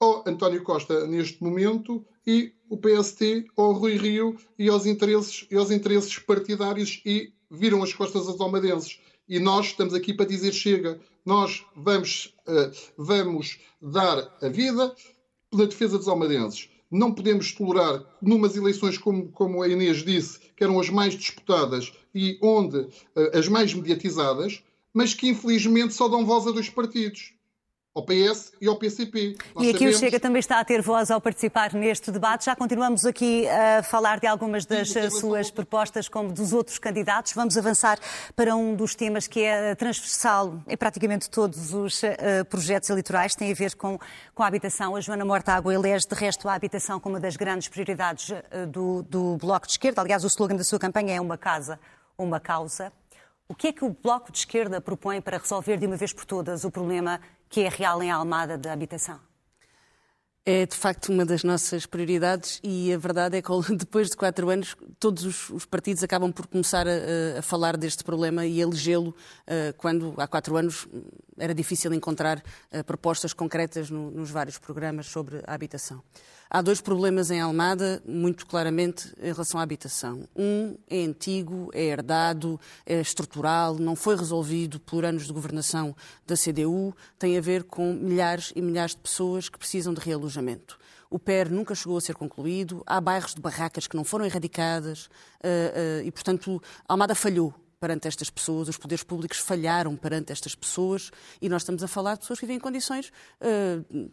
ao António Costa neste momento e o PST ao Rui Rio e aos interesses, e aos interesses partidários e viram as costas aos almadenses. E nós estamos aqui para dizer chega. Nós vamos, uh, vamos dar a vida pela defesa dos almadenses. Não podemos tolerar, numas eleições como, como a Inês disse, que eram as mais disputadas e onde uh, as mais mediatizadas, mas que infelizmente só dão voz a dois partidos ao PS e ao PCP. Nós e aqui sabemos... o Chega também está a ter voz ao participar neste debate. Já continuamos aqui a falar de algumas das Sim, suas propostas, como dos outros candidatos. Vamos avançar para um dos temas que é transversal em praticamente todos os uh, projetos eleitorais, tem a ver com, com a habitação. A Joana Mortágua elege, de resto, a habitação como uma das grandes prioridades uh, do, do Bloco de Esquerda. Aliás, o slogan da sua campanha é uma casa, uma causa. O que é que o Bloco de Esquerda propõe para resolver de uma vez por todas o problema que é real em Almada da habitação? É de facto uma das nossas prioridades e a verdade é que [laughs] depois de quatro anos todos os, os partidos acabam por começar a, a, falar deste problema e elegê-lo uh, quando há quatro anos era difícil encontrar uh, propostas concretas no, nos vários programas sobre a habitação. Há dois problemas em Almada, muito claramente, em relação à habitação. Um é antigo, é herdado, é estrutural, não foi resolvido por anos de governação da CDU, tem a ver com milhares e milhares de pessoas que precisam de realojamento. o PER nunca chegou a ser concluído, há bairros de barracas que não foram erradicadas uh, uh, e, portanto, Almada falhou perante estas pessoas, os poderes públicos falharam perante estas pessoas e nós estamos a falar de pessoas que vivem em condições uh,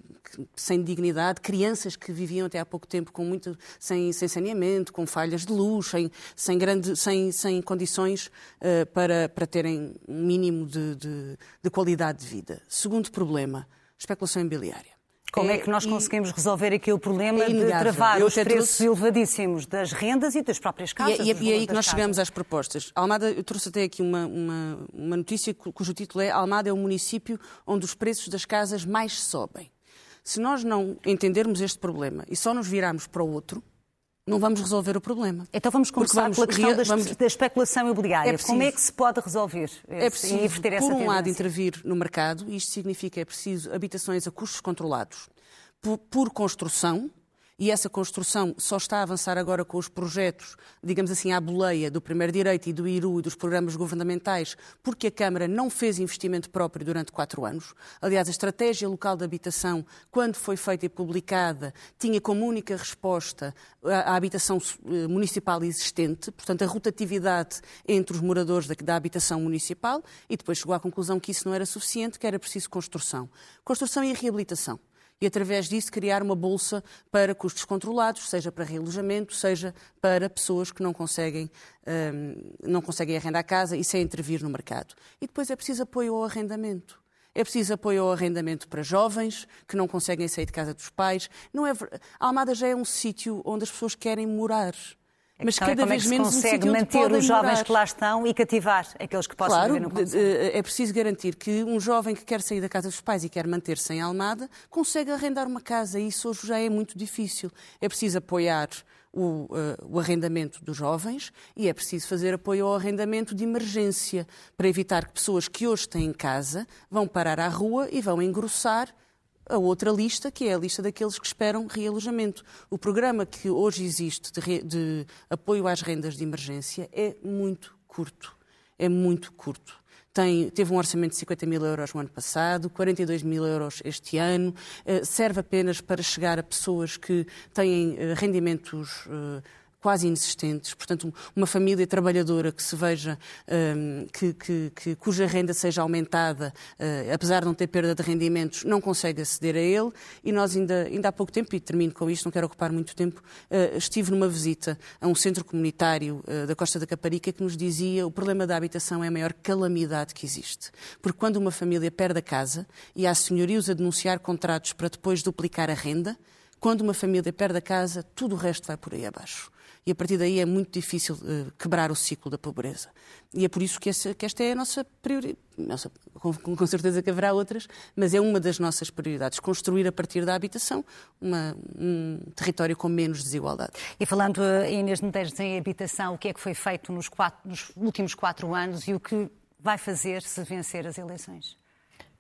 sem dignidade, crianças que viviam até há pouco tempo com muito, sem, sem saneamento, com falhas de luz, sem, sem, grande, sem, sem condições uh, para, para terem um mínimo de, de, de qualidade de vida. Segundo problema, especulação imobiliária. Como é, é que nós conseguimos resolver aqui o problema é de travar eu os preços trouxe... elevadíssimos das rendas e das próprias casas? E, é, e é aí que nós casas. chegamos às propostas. Almada, eu trouxe até aqui uma, uma, uma notícia cujo título é Almada é o município onde os preços das casas mais sobem. Se nós não entendermos este problema e só nos virarmos para o outro, não vamos resolver o problema. Então vamos começar vamos, pela questão vamos, da especulação imobiliária. É preciso, Como é que se pode resolver é preciso, e inverter essa Por um tendência? lado, intervir no mercado, e isto significa é preciso habitações a custos controlados, por, por construção, e essa construção só está a avançar agora com os projetos, digamos assim, à boleia do Primeiro Direito e do IRU e dos programas governamentais, porque a Câmara não fez investimento próprio durante quatro anos. Aliás, a Estratégia Local de Habitação, quando foi feita e publicada, tinha como única resposta a, habitação eh, municipal existente, portanto, a rotatividade entre os moradores da, da habitação municipal, e depois chegou à conclusão que isso não era suficiente, que era preciso construção. Construção e reabilitação e, através disso, criar uma bolsa para custos controlados, seja para realojamento, seja para pessoas que não conseguem, um, não conseguem arrendar casa e sem intervir no mercado. E depois é preciso apoio ao arrendamento. É preciso apoio ao arrendamento para jovens que não conseguem sair de casa dos pais. Não é... A Almada já é um sítio onde as pessoas querem morar. Mas é cada é vez menos consegue um manter os jovens morar. que lá estão e cativar aqueles que possam claro, viver no é preciso garantir que um jovem que quer sair da casa dos pais e quer manter-se em Almada consegue arrendar uma casa. E isso hoje já é muito difícil. É preciso apoiar o, uh, o, arrendamento dos jovens e é preciso fazer apoio ao arrendamento de emergência para evitar que pessoas que hoje têm casa vão parar à rua e vão engrossar a outra lista, que é a lista daqueles que esperam realojamento. O programa que hoje existe de, de apoio às rendas de emergência é muito curto. É muito curto. Tem, teve um orçamento de 50 mil euros no ano passado, 42 mil euros este ano, eh, serve apenas para chegar a pessoas que têm eh, rendimentos eh, quase inexistentes. Portanto, uma família trabalhadora que se veja, um, que, que, que, cuja renda seja aumentada, uh, apesar de não ter perda de rendimentos, não consegue aceder a ele. E nós ainda, ainda há pouco tempo, e termino com isto, não quero ocupar muito tempo, uh, estive numa visita a um centro comunitário uh, da Costa da Caparica que nos dizia o problema da habitação é a maior calamidade que existe. Porque quando uma família perde a casa e há senhorios a denunciar contratos para depois duplicar a renda, quando uma família perde a casa, tudo o resto vai por aí abaixo e a partir daí é muito difícil uh, quebrar o ciclo da pobreza. E é por isso que, que esta é a nossa prioridade. Nossa, com, com, certeza que haverá outras, mas é uma das nossas prioridades, construir a partir da habitação uma, um território com menos desigualdade. E falando, uh, Inês Medeiros, em habitação, o que é que foi feito nos, quatro, nos últimos quatro anos e o que vai fazer se vencer as eleições?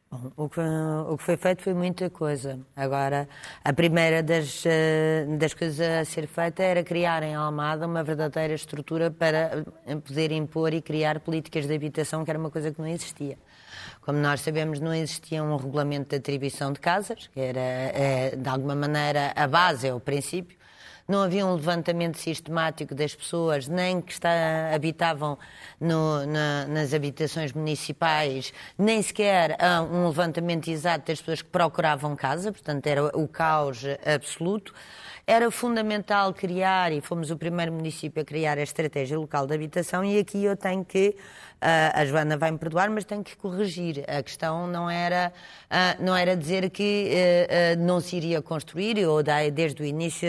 Bom, o, que, o que foi feito foi muita coisa. Agora, a primeira das, eh, das coisas a ser feita era criar em Almada uma verdadeira estrutura para poder impor e criar políticas de habitação, que era uma coisa que não existia. Como nós sabemos, não existia um regulamento de atribuição de casas, que era, eh, de alguma maneira, a base, é o princípio não havia um levantamento sistemático das pessoas, nem que está, habitavam no, na, nas habitações municipais, nem sequer um levantamento exato das pessoas que procuravam casa, portanto era o caos absoluto. Era fundamental criar, e fomos o primeiro município a criar a estratégia local de habitação, e aqui eu tenho que a Joana vai me perdoar, mas tenho que corrigir. A questão não era, não era dizer que eh, não se iria construir, ou desde o início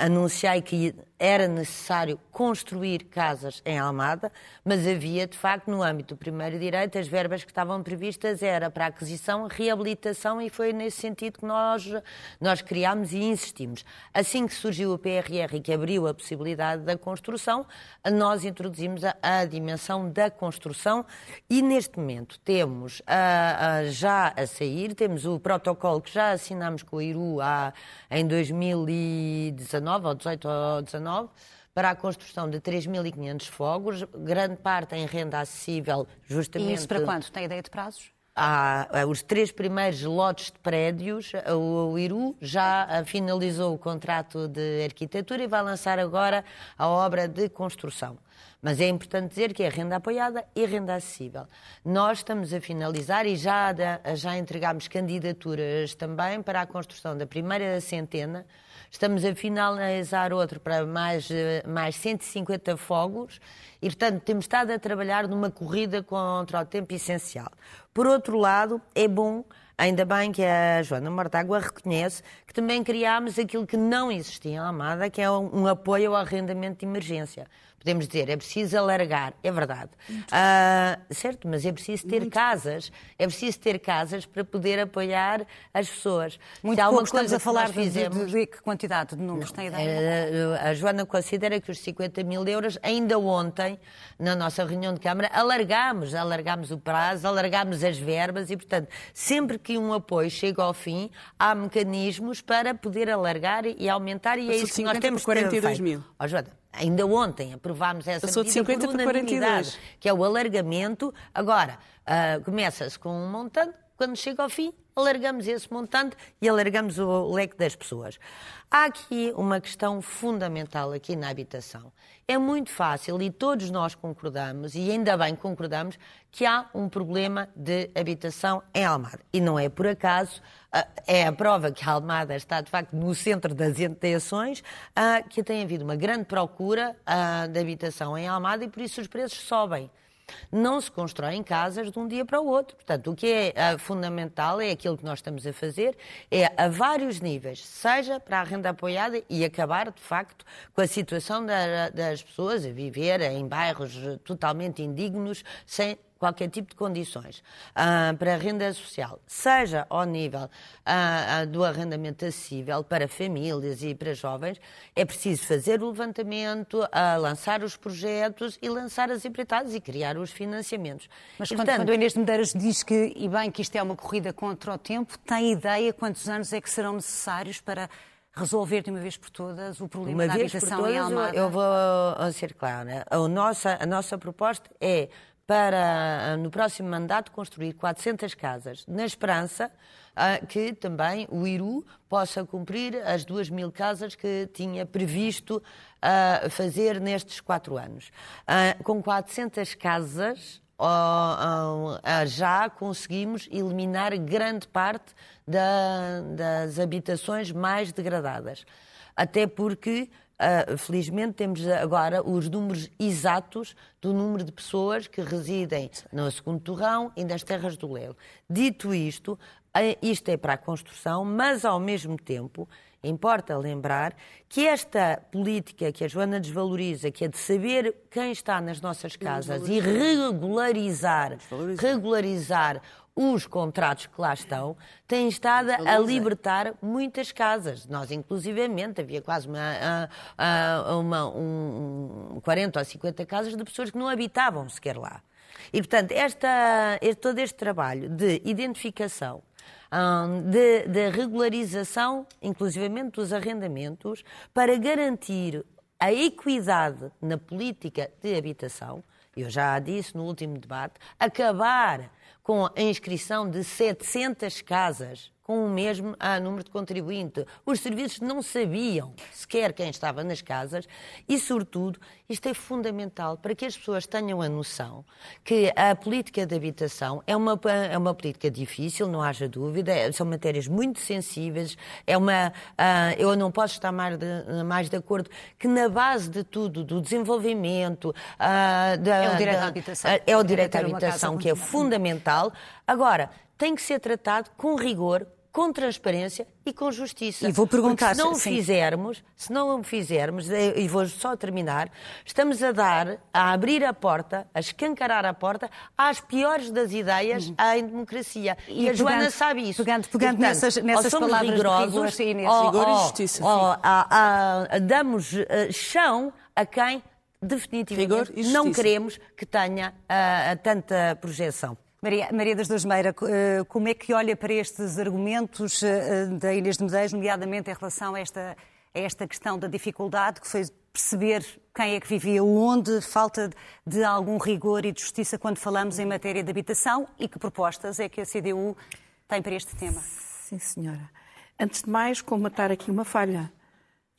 anunciei que era necessário construir casas em Almada, mas havia, de facto, no âmbito do primeiro direito, as verbas que estavam previstas era para aquisição, reabilitação e foi nesse sentido que nós, nós criámos e insistimos. Assim que surgiu o PRR e que abriu a possibilidade da construção, nós introduzimos a, a dimensão da construção e neste momento temos a, a, já a sair, temos o protocolo que já assinamos com o IRU há, em 2019, ou 18 ou 19, para a construção de 3.500 fogos, grande parte em renda acessível, justamente... E isso para quanto? Tem ideia de prazos? Há, os três primeiros lotes de prédios, o, Iru já finalizou o contrato de arquitetura e vai lançar agora a obra de construção. Mas é importante dizer que é renda apoiada e renda acessível. Nós estamos a finalizar e já, já entregámos candidaturas também para a construção da primeira centena. Estamos a finalizar outro para mais, mais 150 fogos e, portanto, temos estado a trabalhar numa corrida contra o tempo essencial. Por outro lado, é bom Ainda bem que a Joana Mortágua reconhece que também criámos aquilo que não existia em Almada, que é um apoio ao arrendamento de emergência podemos dizer, é preciso alargar, é verdade. Uh, certo, mas é preciso ter Muito. casas, é preciso ter casas para poder apoiar as pessoas. Muito pouco estamos a falar fizemos... de, de, de, que quantidade de números, tem ideia? A, a Joana considera que os 50 mil euros, ainda ontem, na nossa reunião de Câmara, alargámos, alargámos o prazo, alargámos as verbas e, portanto, sempre que um apoio chega ao fim, há mecanismos para poder alargar e aumentar e é isso que nós temos por 42 mil. Oh, Joana, Ainda ontem aprovámos essa Passou medida de 50 por unanimidade, que é o alargamento. Agora, uh, começa-se com um montante, quando chega ao fim, alargamos esse montante e alargamos o leque das pessoas. Há aqui uma questão fundamental aqui na habitação. É muito fácil e todos nós concordamos, e ainda bem concordamos, que há um problema de habitação em Almada. E não é por acaso, ah, é a prova que a Almada está de facto no centro das intenções, ah, que tem havido uma grande procura ah, de habitação em Almada e por isso os preços sobem. Não se constroem casas de um dia para o outro. Portanto, o que é uh, fundamental é aquilo que nós estamos a fazer, é a vários níveis, seja para a renda apoiada e acabar, de facto, com a situação da, das pessoas a viver em bairros totalmente indignos, sem qualquer tipo de condições uh, para a renda social, seja ao nível uh, do arrendamento acessível para famílias e para jovens, é preciso fazer o levantamento, uh, lançar os projetos e lançar as empreitadas e criar os financiamentos. Mas e, quando, portanto, quando o Inês de Medeiras diz que, e bem, que isto é uma corrida contra o tempo, tem ideia quantos anos é que serão necessários para resolver de uma vez por todas o problema uma da habitação todas, em Almada? Eu vou ser clara. A nossa, a nossa proposta é para, ah, no próximo mandato, construir 400 casas, na esperança uh, que também o Iru possa cumprir as 2 mil casas que tinha previsto uh, fazer nestes quatro anos. Com 400 casas, já conseguimos eliminar grande parte da, das habitações mais degradadas. Até porque Uh, felizmente temos agora os números exatos do número de pessoas que residem no segundo torrão e nas terras do Lelo. Dito isto, uh, isto é para a construção, mas ao mesmo tempo importa lembrar que esta política que a Joana desvaloriza, que é de saber quem está nas nossas casas e regularizar, regularizar os contratos que lá estão têm estado a libertar muitas casas. Nós, inclusivamente, havia quase uma, uma, um, 40 ou 50 casas de pessoas que não habitavam sequer lá. E, portanto, esta, todo este trabalho de identificação, de, de regularização, inclusivamente dos arrendamentos, para garantir a equidade na política de habitação, eu já disse no último debate, acabar com a inscrição de 700 casas com o mesmo ah, número de contribuinte. Os serviços não sabiam sequer quem estava nas casas e, sobretudo, isto é fundamental para que as pessoas tenham a noção que a política de habitação é uma, é uma política difícil, não haja dúvida, é, são matérias muito sensíveis, é uma, ah, eu não posso estar mais de, mais de acordo que na base de tudo, do desenvolvimento, ah, da, é o direito à habitação, é o direito à habitação que é fundamental. Agora, tem que ser tratado com rigor, com transparência e com justiça. E vou perguntar Porque se não o fizermos, se não o fizermos, e vou só terminar, estamos a dar, a abrir a porta, a escancarar a porta às piores das ideias uhum. à democracia. E, e a pegando, Joana sabe isso. Pegando, pegando e, portanto, nessas, nessas palavras rigorosos, de rigor, ou, rigor e justiça. Ou, ou, a, a, damos uh, chão a quem definitivamente não queremos que tenha uh, tanta projeção. Maria, Maria das Dores Meira, eh, como é que olha para estes argumentos eh, da Inês de Medeiros, nomeadamente em relação a esta, a esta questão da dificuldade que foi perceber quem é que vivia onde, falta de algum rigor e de justiça quando falamos em matéria de habitação e que propostas é que a CDU tem para este tema? Sim, senhora. Antes de mais, comatar aqui uma falha.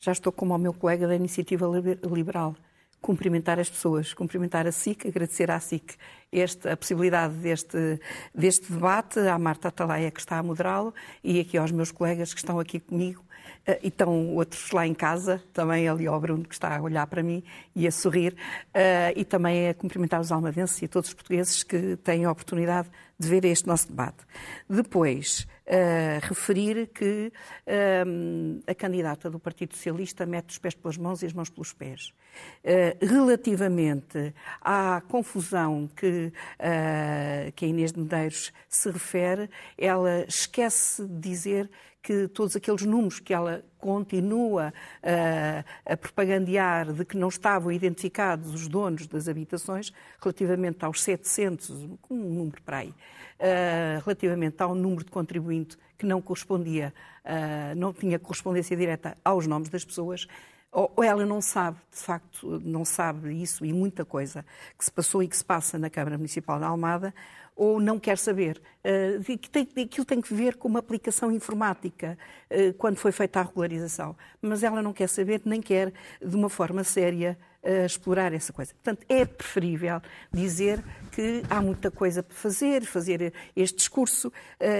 Já estou como o meu colega da Iniciativa Liberal. Cumprimentar as pessoas, cumprimentar a SIC, agradecer à SIC este, a possibilidade deste, deste debate, à Marta Atalaia que está a moderá-lo e aqui aos meus colegas que estão aqui comigo Uh, e estão outros lá em casa, também ali ao Bruno que está a olhar para mim e a sorrir, uh, e também a cumprimentar os almadenses e a todos os portugueses que têm a oportunidade de ver este nosso debate. Depois, referir que a candidata do Partido Socialista mete os pés pelas mãos e as mãos pelos pés. relativamente à confusão que, que a Inês de Medeiros se refere, ela esquece de dizer que todos aqueles números que ela continua a, a propagandear de que não estavam identificados os donos das habitações, relativamente aos 700, um número para aí, uh, relativamente ao número de contribuinte que não correspondia, uh, não tinha correspondência direta aos nomes das pessoas, ou ela não sabe, de facto, não sabe isso e muita coisa que se passou e que se passa na Câmara Municipal de Almada, ou não quer saber. Uh, aquilo tem que ver com uma aplicação informática uh, quando foi feita a regularização. Mas ela não quer saber, nem quer, de uma forma séria, explorar essa coisa. Portanto, é preferível dizer que há muita coisa para fazer, fazer este discurso,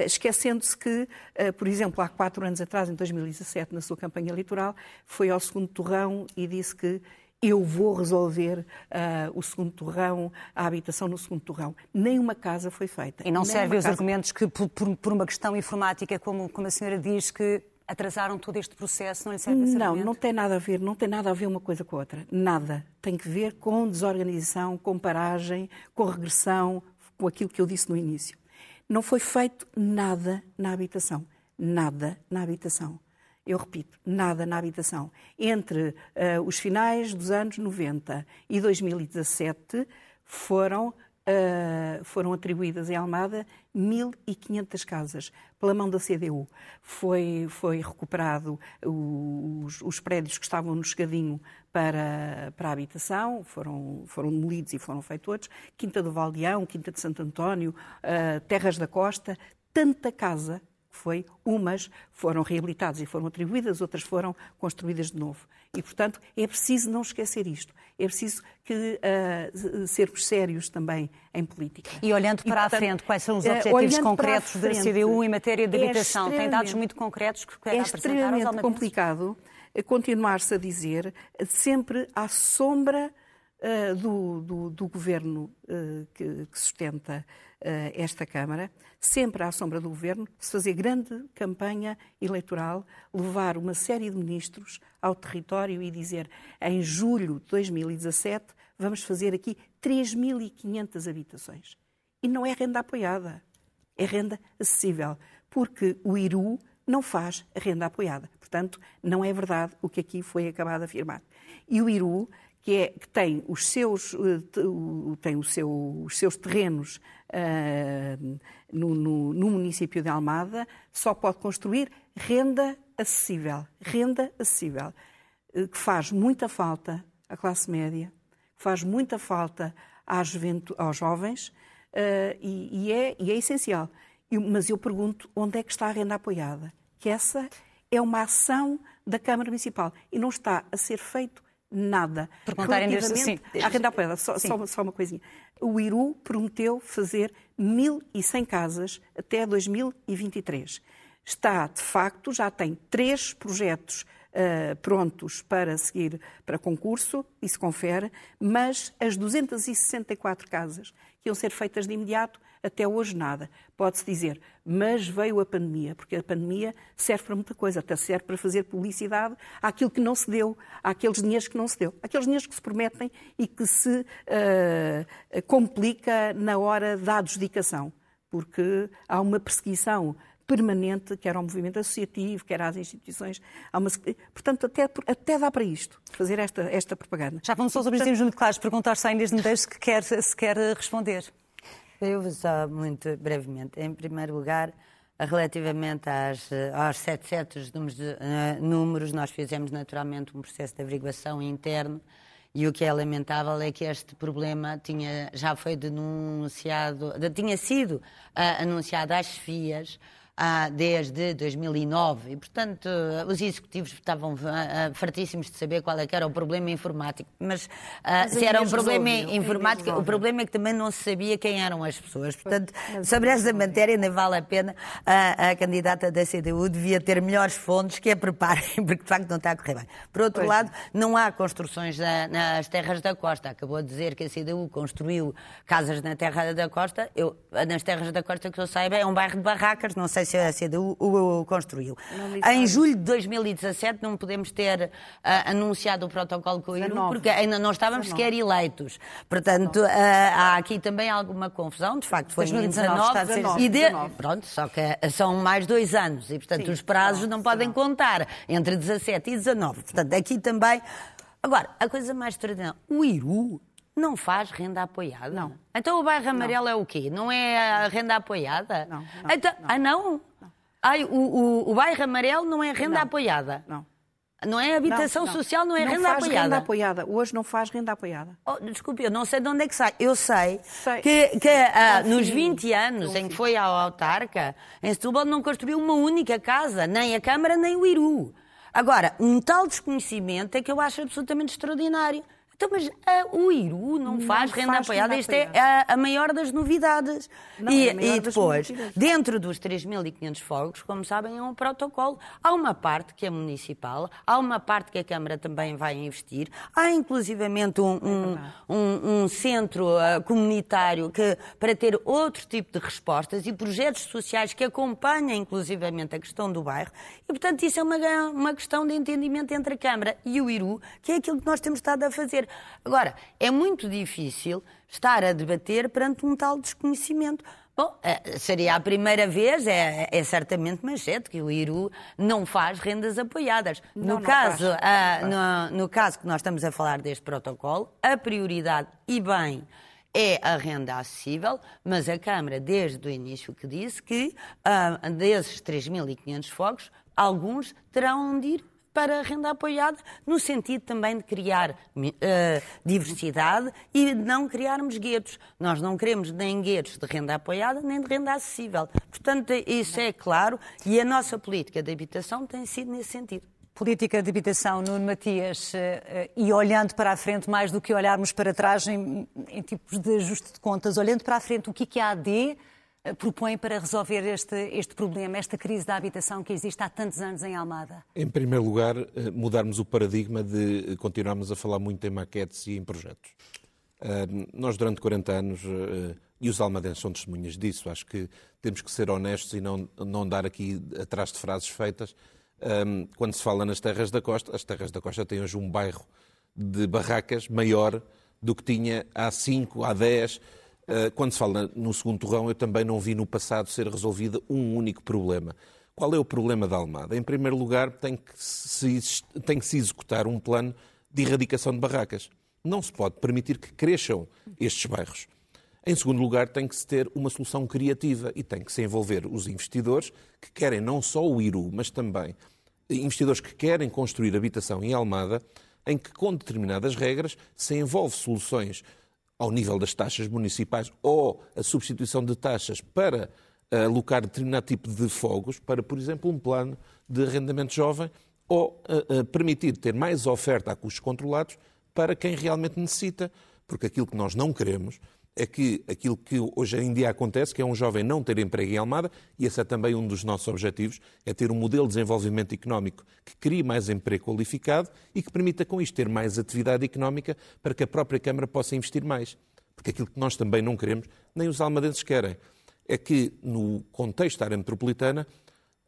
esquecendo-se que, por exemplo, há quatro anos atrás, em 2017, na sua campanha eleitoral, foi ao segundo torrão e disse que eu vou resolver uh, o segundo torrão, a habitação no segundo torrão. Nenhuma casa foi feita. E não servem os casa... argumentos que, por, por, uma questão informática, como, como a senhora diz, que atrasaram todo este processo, não lhe serve Não, não tem nada a ver, não tem nada a ver uma coisa com a outra. Nada. Tem que ver com desorganização, com paragem, com regressão, com aquilo que eu disse no início. Não foi feito nada na habitação. Nada na habitação eu repito, nada na habitação. Entre uh, os finais dos anos 90 e 2017 foram, uh, foram atribuídas em Almada 1.500 casas pela mão da CDU. Foi, foi recuperado os, os prédios que estavam no chegadinho para, para a habitação, foram, foram demolidos e foram feitos outros. Quinta do Valdeão, Quinta de Santo António, uh, Terras da Costa, tanta casa foi, umas foram reabilitadas e foram atribuídas, outras foram construídas de novo. E, portanto, é preciso não esquecer isto. É preciso que, uh, sermos sérios também em política. E olhando para e, portanto, a frente, quais são os eh, objetivos concretos frente, da CDU em matéria de é habitação? Tem dados muito concretos que quer é apresentar aos É extremamente complicado continuar-se a dizer sempre à sombra uh, do, do, do, governo que, que sustenta uh, esta Câmara, sempre à sombra do governo, se fazer grande campanha eleitoral, levar uma série de ministros ao território e dizer em julho de 2017 vamos fazer aqui 3.500 habitações. E não é renda apoiada, é renda acessível, porque o IRU não faz renda apoiada. Portanto, não é verdade o que aqui foi acabado de afirmar. E o IRU que, é, que tem, os seus, eh, tem o seu, os seus terrenos uh, no, no, no, município de Almada, só pode construir renda acessível. Renda acessível, eh, que faz muita falta à classe média, faz muita falta à aos jovens uh, e, e, é, e é essencial. Eu, mas eu pergunto onde é que está a renda apoiada? Que essa é uma ação da Câmara Municipal e não está a ser feito nada. Perguntarem Relativamente sim. à renda apoiada, só, só, só, uma coisinha. O Iru prometeu fazer 1.100 casas até 2023. Está, de facto, já tem três projetos uh, prontos para seguir para concurso, isso confere, mas as 264 casas que iam ser feitas de imediato até hoje nada. Pode-se dizer, mas veio a pandemia, porque a pandemia serve para muita coisa, até serve para fazer publicidade àquilo que não se deu, àqueles dinheiros que não se deu, àqueles dinheiros que se prometem e que se uh, complica na hora da adjudicação, porque há uma perseguição permanente, quer ao movimento associativo, quer às instituições. Uma... Portanto, até, até dá para isto, fazer esta, esta propaganda. Já vamos aos objetivos muito claros. Perguntar se a Inês Medeiros que quer, se quer responder. Eu vou só muito brevemente. Em primeiro lugar, Relativamente às, aos 700 números, de, uh, números, nós fizemos naturalmente um processo de averiguação interno e o que é lamentável é que este problema tinha, já foi denunciado, tinha sido uh, anunciado às FIAs ah, desde 2009 e, portanto, os executivos estavam ah, fartíssimos de saber qual é era o problema informático. Mas, ah, Mas se era um problema informático, o problema é que também não se sabia quem eram as pessoas. Portanto, sobre esta matéria nem vale a pena a, a candidata da CDU devia ter melhores fontes que a preparem, [laughs] porque de facto não está a correr bem. Por outro pois. lado, não há construções na, nas terras da costa. Acabou de dizer que a CDU construiu casas na terra da costa. Eu, nas terras da costa que eu saiba é um bairro de barracas, não sei se a CDU o, construiu. Em julho de 2017 não podemos ter uh, anunciado o protocolo com o IRU porque ainda não estávamos 19. sequer eleitos. Portanto, uh, há aqui também alguma confusão. De facto, foi 2019. 2019 e de... Pronto, só que são mais dois anos e, portanto, Sim, os prazos não, não podem contar entre 17 e 19. Portanto, aqui também. Agora, a coisa mais extraordinária, o IRU não faz renda apoiada? Não. Então o bairro amarelo não. é o quê? Não é a renda apoiada? Não. não então, não. Ah, não? Ai, o, o, o bairro amarelo não é renda apoiada? Não. Não é habitação não, não. social, não é não renda faz apoiada. renda apoiada. Hoje não faz renda apoiada. Oh, desculpe, eu não sei de onde é que sai. Eu sei, sei. que, que ah, nos 20 anos em que foi ao autarca, em Setúbal não construiu uma única casa, nem a Câmara nem o Iru. Agora, um tal desconhecimento é que eu acho absolutamente extraordinário. Então, mas uh, o IRU não, não faz renda faz apoiada. Renda Isto é a, a, maior das novidades. Não, e, e depois, dentro dos 3.500 fogos, como sabem, é um protocolo. Há uma parte que é municipal, há uma parte que a Câmara também vai investir, há inclusivamente um, um, é um, um centro uh, comunitário que, para ter outro tipo de respostas e projetos sociais que acompanhem inclusivamente a questão do bairro. E, portanto, isso é uma, uma questão de entendimento entre a Câmara e o IRU, que é aquilo que nós temos estado a fazer. Agora, é muito difícil estar a debater perante um tal desconhecimento. Bom, é, seria a primeira vez, é, é certamente manchete, que o IRU não faz rendas apoiadas. Não, no, não caso, a, no, no caso que nós estamos a falar deste protocolo, a prioridade, e bem, é a renda acessível, mas a Câmara, desde o início, que disse que uh, desses 3.500 fogos, alguns terão de ir para a renda apoiada, no sentido também de criar uh, diversidade e de não criarmos guetos. Nós não queremos nem guetos de renda apoiada, nem de renda acessível. Portanto, isso é claro e a nossa política de habitação tem sido nesse sentido política de habitação, Nuno Matias, eh, e olhando para a frente mais do que olharmos para trás em, em tipos de ajuste de contas, olhando para a frente, o que, que a AD eh, propõe para resolver este, este problema, esta crise da habitação que existe há tantos anos em Almada? Em primeiro lugar, eh, mudarmos o paradigma de continuarmos a falar muito em maquetes e em projetos. Nós, durante 40 anos, e os almadenses são testemunhas disso, acho que temos que ser honestos e não, não dar aqui atrás de frases feitas. Quando se fala nas terras da costa, as terras da costa têm hoje um bairro de barracas maior do que tinha há 5, há 10, eh, quando se fala no segundo torrão, eu também não vi no passado ser resolvido um único problema. Qual é o problema da Almada? Em primeiro lugar, tem que se, tem que se executar um plano de erradicação de barracas. Não se pode permitir que cresçam estes bairros. Em segundo lugar, tem que se ter uma solução criativa e tem que se envolver os investidores que querem não só o IRU, mas também investidores que querem construir habitação em Almada, em que, com determinadas regras, se envolve soluções ao nível das taxas municipais ou a substituição de taxas para eh, alocar determinado tipo de fogos, para, por exemplo, um plano de arrendamento jovem ou uh, uh, permitir ter mais oferta a custos controlados para quem realmente necessita, porque aquilo que nós não queremos é que aquilo que hoje em dia acontece, que é um jovem não ter emprego em Almada, e esse é também um dos nossos objetivos, é ter um modelo de desenvolvimento económico que crie mais emprego qualificado e que permita com isto ter mais atividade económica para que a própria Câmara possa investir mais. Porque aquilo que nós também não queremos, nem os almadenses querem, é que no contexto da área metropolitana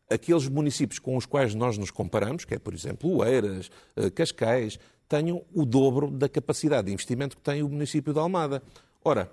aqueles municípios com os quais nós nos comparamos, que é, por exemplo, Oeiras, eh, Cascais, tenham o dobro da capacidade de investimento que tem o município de Almada. Ora,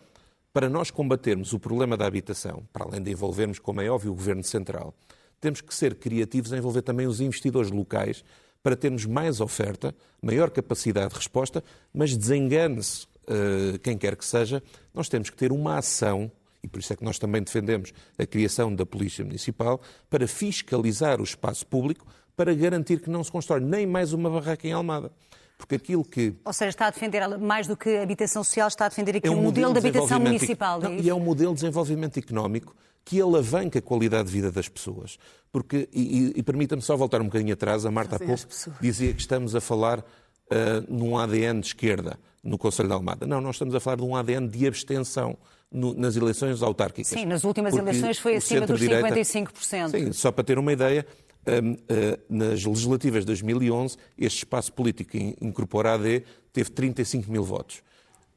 para nós combatermos o problema da habitação, para além de envolvermos, como é óbvio, o Governo Central, temos que ser criativos em envolver também os investidores locais para termos mais oferta, maior capacidade de resposta, mas desengane-se uh, quem quer que seja, nós temos que ter uma ação, e por isso é que nós também defendemos a criação da Polícia Municipal, para fiscalizar o espaço público, para garantir que não se constrói nem mais uma barraca em Almada. Porque aquilo que. Ou seja, está a defender, mais do que a habitação social, está a defender aqui é um, um modelo, modelo de, habitação municipal. Não, é e é um modelo de desenvolvimento económico que alavanca a qualidade de vida das pessoas. Porque, e, e permita-me só voltar um bocadinho atrás, a Marta há pouco dizia que estamos a falar uh, num ADN de esquerda no Conselho de Almada. Não, nós estamos a falar de um ADN de abstenção no, nas eleições autárquicas. Sim, nas últimas eleições foi acima dos 55%. Sim, só para ter uma ideia, nas legislativas de 2011, este espaço político incorporado teve 35 mil votos.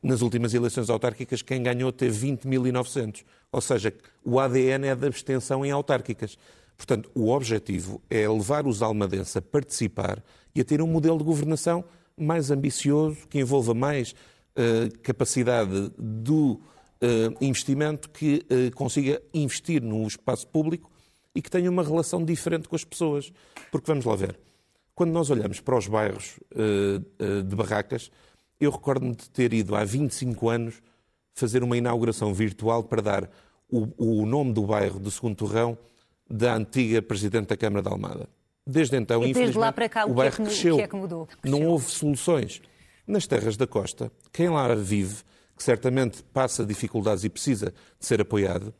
Nas últimas eleições autárquicas, quem ganhou teve 20.900. Ou seja, o ADN é da abstenção em autárquicas. Portanto, o objetivo é levar os almadenses a participar e a ter um modelo de governação mais ambicioso, que envolva mais uh, capacidade do uh, investimento, que uh, consiga investir no espaço público e que tenha uma relação diferente com as pessoas. Porque vamos lá ver, quando nós olhamos para os bairros de barracas, eu recordo-me de ter ido há 25 anos fazer uma inauguração virtual para dar o, o nome do bairro do Segundo Torrão da antiga Presidente da Câmara de Almada. Desde então, e desde lá para cá, o, o bairro que é que, cresceu. Que é que mudou? Cresceu. Não houve soluções. Nas terras da costa, quem lá vive, que certamente passa dificuldades e precisa de ser apoiado,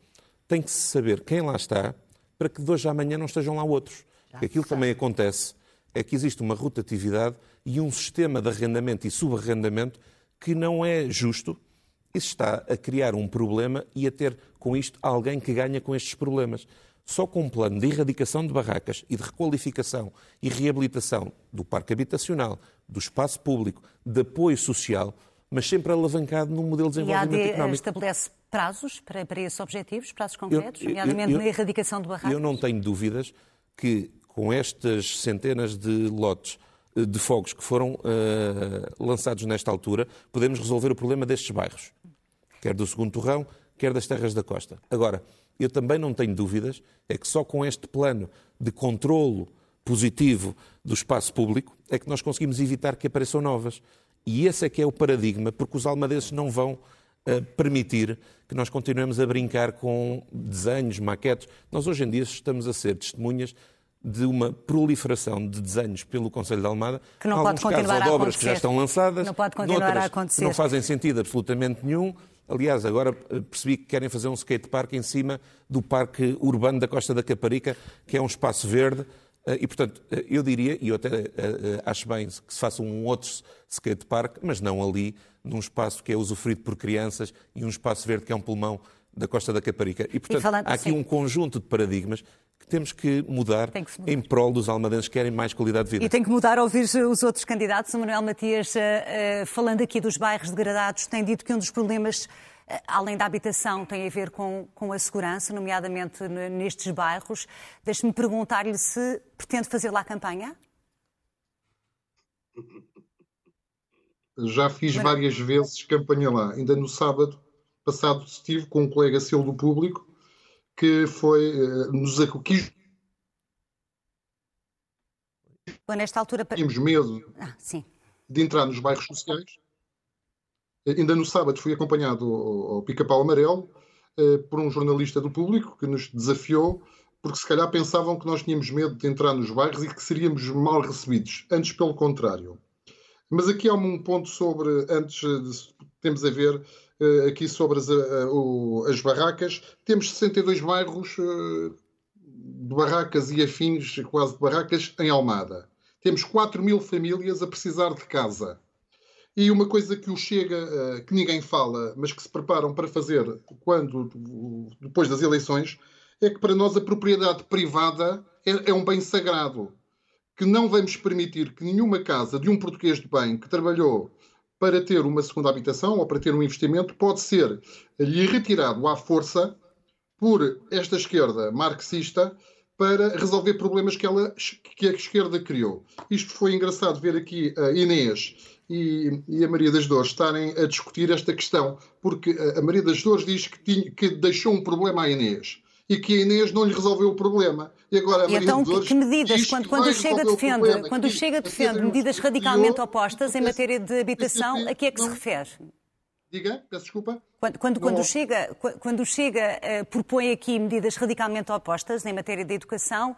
tem que saber quem lá está para que de hoje à manhã não estejam lá outros. Aquilo que também acontece é que existe uma rotatividade e um sistema de arrendamento e subarrendamento que não é justo isso está a criar um problema e a ter com isto alguém que ganha com estes problemas. Só com um plano de erradicação de barracas e de requalificação e reabilitação do parque habitacional, do espaço público, de apoio social, mas sempre alavancado num modelo de desenvolvimento e a AD económico. estabelece prazos para, para esses objetivos, prazos concretos, eu, eu, nomeadamente eu, na erradicação de barracas? Eu não tenho dúvidas que com estas centenas de lotes eh, de fogos que foram uh, lançados nesta altura, podemos resolver o problema destes bairros, quer do segundo torrão, quer das terras da costa. Agora, eu também não tenho dúvidas, é que só com este plano de controlo positivo do espaço público é que nós conseguimos evitar que apareçam novas. E esse é que é o paradigma, porque os almadenses não vão permitir que nós continuemos a brincar com desenhos, maquetes. Nós hoje em dia estamos a ser testemunhas de uma proliferação de desenhos pelo Conselho de Almada, que não pode continuar casos, ou de obras que já estão lançadas, não pode continuar a acontecer. que não fazem sentido absolutamente nenhum. Aliás, agora eh, percebi que querem fazer um skatepark em cima do Parque Urbano da Costa da Caparica, que é um espaço verde. Eh, e, portanto, eh, eu diria, e eu até acho bem que se faça um outro skatepark, mas não ali, num espaço que é usufruído por crianças e um espaço verde que é um pulmão da Costa da Caparica. E, portanto, e há aqui sim. um conjunto de paradigmas que temos que mudar, que mudar, em prol dos almadenses que querem mais qualidade de vida. E tem que mudar a ouvir os outros candidatos. O Manuel Matias, falando aqui dos bairros degradados, tem dito que um dos problemas, além da habitação, tem a ver com, com a segurança, nomeadamente nestes bairros. Deixe-me perguntar-lhe se pretende fazer lá campanha? Já fiz Mas... várias vezes campanha lá. Ainda no sábado passado estive com um colega seu do público que foi uh, nos quis Bom, nesta altura tínhamos medo ah, de entrar nos bairros sociais. Ainda no sábado fui acompanhado ao, Pica-Pau Amarelo uh, por um jornalista do público que nos desafiou porque se calhar pensavam que nós tínhamos medo de entrar nos bairros e que seríamos mal recebidos. Antes, pelo contrário. Mas aqui há um ponto sobre, antes de, temos a ver uh, aqui sobre as, uh, as, barracas. Temos 62 bairros de barracas e afins, quase de barracas, em Almada. Temos 4 mil famílias a precisar de casa. E uma coisa que o chega, que ninguém fala, mas que se preparam para fazer quando depois das eleições, é que para nós a propriedade privada é, é um bem sagrado. Que não vamos permitir que nenhuma casa de um português de bem que trabalhou para ter uma segunda habitação ou para ter um investimento pode ser lhe retirado à força por esta esquerda marxista para resolver problemas que, ela, que a esquerda criou. Isto foi engraçado ver aqui a Inês e, e, a Maria das Dores estarem a discutir esta questão, porque a Maria das Dores diz que, tinha, que deixou um problema à Inês e que a Inês não lhe resolveu o problema. E agora a e então, Dores que medidas, quando, quando Chega defende, quando o Chega defende medidas radicalmente opostas em matéria de habitação, a que é que se refere? Diga, peço desculpa. Quando, quando, quando chega, quando chega uh, propõe aqui medidas radicalmente opostas em matéria de educação,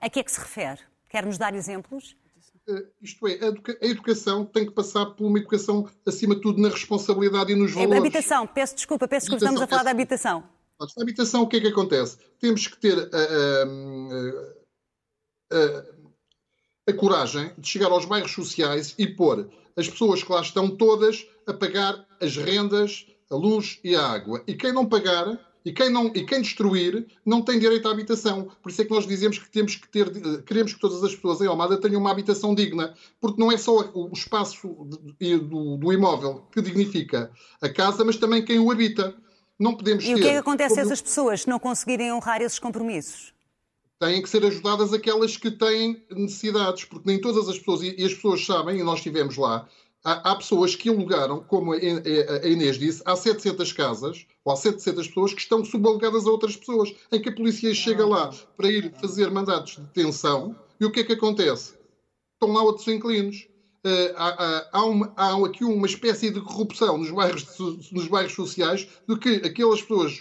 a que é que se refere? Quer nos dar exemplos? Uh, isto é, a, educa a, educação tem que passar por uma educação, acima de tudo, na responsabilidade e nos valores. Habitação, peço desculpa, peço desculpa, estamos a falar da habitação. Na habitação, o que é que acontece? Temos que ter uh, a coragem de chegar aos bairros sociais e pôr as pessoas que lá estão todas a pagar as rendas, a luz e a água. E quem não pagar e quem, não, e quem destruir não tem direito à habitação. Por isso é que nós dizemos que temos que ter, queremos que todas as pessoas em Almada tenham uma habitação digna, porque não é só o espaço do, do imóvel que dignifica a casa, mas também quem o habita. Não podemos e o que é que acontece como... a essas pessoas se não conseguirem honrar esses compromissos? têm que ser ajudadas aquelas que têm necessidades, porque nem todas as pessoas, e as pessoas sabem, e nós estivemos lá, há, há pessoas que alugaram, como a Inês disse, há 700 casas, ou há 700 pessoas que estão subalugadas a outras pessoas, em que a polícia chega lá para ir fazer mandatos de detenção, e o que é que acontece? Estão lá outros inquilinos. Uh, há, há, há, uma, há, aqui uma espécie de corrupção nos bairros, nos bairros sociais de que aquelas pessoas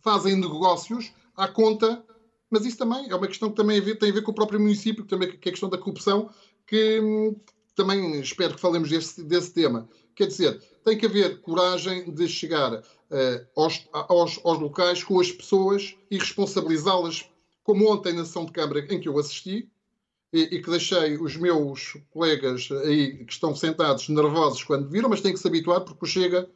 fazem negócios à conta mas isso também é uma questão que também tem a ver com o próprio município, que também que é a questão da corrupção, que hum, também espero que falemos desse, desse tema. Quer dizer, tem que haver coragem de chegar uh, aos, aos, aos, locais com as pessoas e responsabilizá-las, como ontem na sessão de Câmara em que eu assisti, e, e, que deixei os meus colegas aí que estão sentados nervosos quando viram, mas têm que se habituar porque chega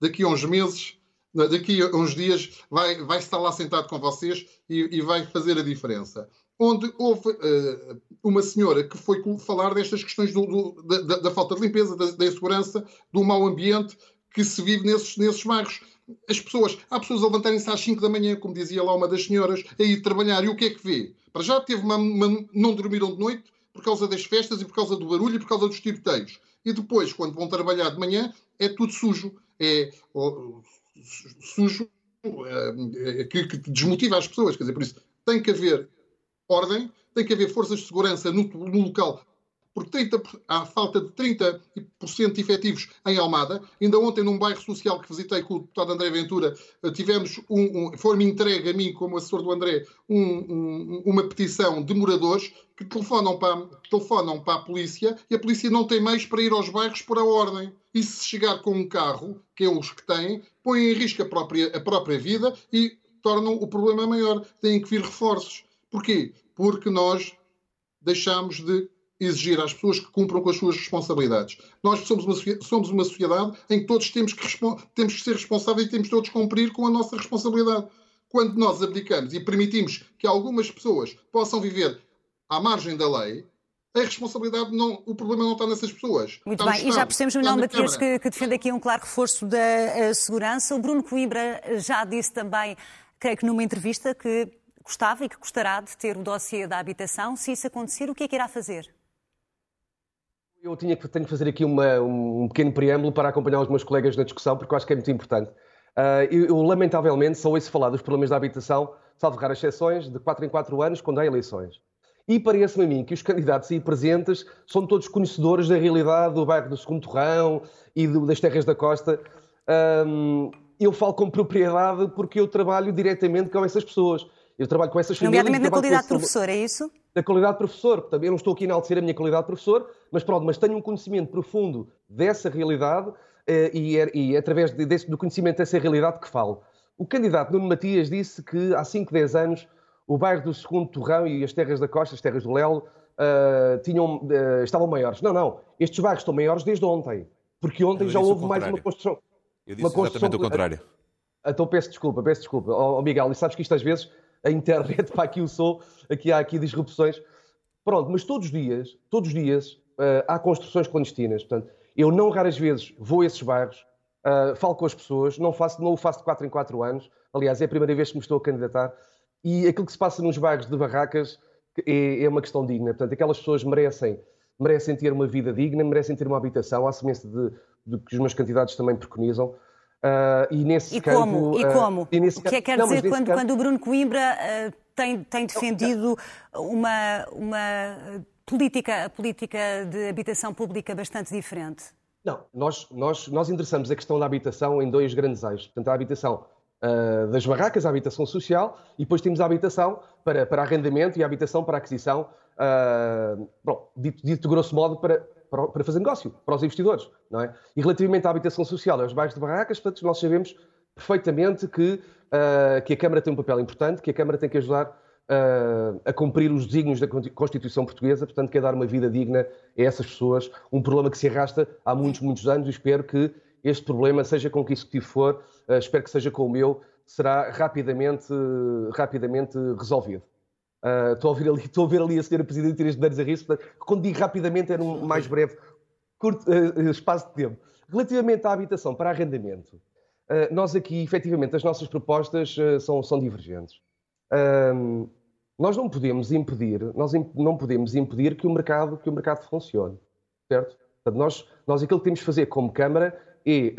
daqui a uns meses daqui a uns dias vai, vai estar lá sentado com vocês e, e vai fazer a diferença. Onde houve uh, uma senhora que foi falar destas questões do, do, da, da, falta de limpeza, da, da insegurança, do mau ambiente que se vive nesses, nesses bairros. As pessoas, há pessoas a levantarem-se às 5 da manhã, como dizia lá uma das senhoras, a ir trabalhar. E o que é que vê? Para já teve uma, uma, não dormiram de noite por causa das festas e por causa do barulho e por causa dos tiroteios. E depois, quando vão trabalhar de manhã, é tudo sujo. É sujo eh, que, que, desmotiva as pessoas. Quer dizer, por isso tem que haver ordem, tem que haver forças de segurança no, no local porque 30, há falta de 30% de efetivos em Almada. Ainda ontem, num bairro social que visitei com o deputado André Ventura, eh, tivemos, um, um, foi-me entregue a mim, como assessor do André, um, uma petição de moradores que telefonam para, telefonam para a polícia e a polícia não tem meios para ir aos bairros por a ordem. E se chegar com um carro, que é os que têm, põem em risco a própria, a própria vida e tornam o problema maior. Têm que vir reforços. Porquê? Porque nós deixamos de exigir às pessoas que cumpram com as suas responsabilidades. Nós somos uma, somos uma sociedade em que todos temos que, temos que ser responsáveis e temos todos que cumprir com a nossa responsabilidade. Quando nós abdicamos e permitimos que algumas pessoas possam viver à margem da lei, a responsabilidade não, o problema não está nessas pessoas. Muito está bem, e já percebemos, Manuel Matias, que, que, defende aqui um claro reforço da uh, segurança. O Bruno Coimbra já disse também, creio que numa entrevista, que gostava e que gostará de ter o dossiê da habitação. Se isso acontecer, o que é que irá fazer? Eu tinha tenho que fazer aqui uma, um pequeno preâmbulo para acompanhar os meus colegas na discussão, porque eu acho que é muito importante. Uh, eu, eu, lamentavelmente, só ouço falar dos problemas da habitação, salvo raras exceções, de 4 em 4 anos, quando há eleições. E parece-me a mim que os candidatos aí presentes são todos conhecedores da realidade do bairro do Segundo Torrão e do, das terras da costa. Um, eu falo com propriedade porque eu trabalho diretamente com essas pessoas. Eu trabalho com essas famílias. Nomeadamente na qualidade de professor, é isso? Da qualidade de professor. Portanto, eu não estou aqui a enaltecer a minha qualidade de professor, mas pronto, mas tenho um conhecimento profundo dessa realidade eh, e, é, e é através de, desse, do conhecimento dessa realidade que falo. O candidato Nuno Matias disse que há 5, 10 anos o bairro do Segundo Torrão e as terras da Costa, as terras do Lelo, uh, tinham, uh, estavam maiores. Não, não. Estes bairros estão maiores desde ontem. Porque ontem já houve mais uma construção. Eu disse uma construção exatamente o contrário. Então peço desculpa, peço desculpa. Oh, Miguel, e sabes que isto às vezes a internet, [laughs] para aqui o sou, aqui há aqui disrupções. Pronto, mas todos os dias, todos os dias, uh, há construções clandestinas. Portanto, eu não raras vezes vou a esses bairros, uh, falo com as pessoas, não, faço, não o faço de 4 em 4 anos. Aliás, é a primeira vez que me estou a candidatar. E aquilo que se passa nos bairros de barracas é, é uma questão digna. Portanto, aquelas pessoas merecem, merecem ter uma vida digna, merecem ter uma habitação, à semelhança de, de que os meus candidatos também preconizam. Uh, e nesse e campo, como? E ah, como? Uh, e nesse... O que é que quer não, dizer quando, campo... quando o Bruno Coimbra uh, tem, tem defendido uma, uma política, política de habitação pública bastante diferente? Não, nós, nós, nós endereçamos a questão da habitação em dois grandes eixos. Portanto, a habitação das barracas, a habitação social, e depois temos a habitação para, para arrendamento e a habitação para aquisição, bom, dito, dito grosso modo, para, para, para, fazer negócio, para os investidores. Não é? E relativamente à habitação social e aos bairros de barracas, portanto, nós sabemos perfeitamente que, uh, que a Câmara tem um papel importante, que a Câmara tem que ajudar uh, a cumprir os desígnios da Constituição Portuguesa, portanto, quer dar uma vida digna a essas pessoas, um problema que se arrasta há muitos, muitos anos e espero que este problema, seja com que executivo for, uh, espero que seja com o meu, será rapidamente, rapidamente resolvido. Uh, estou, a ouvir ali, [laughs] a ver ali a senhora Presidente Inês Medeiros a rir quando digo rapidamente era um mais breve curto, uh, espaço de tempo. Relativamente à habitação para arrendamento, uh, nós aqui, efetivamente, as nossas propostas são, são divergentes nós não podemos impedir, nós não podemos impedir que o mercado, que o mercado funcione, certo? Portanto, nós, nós aquilo que temos de fazer como Câmara é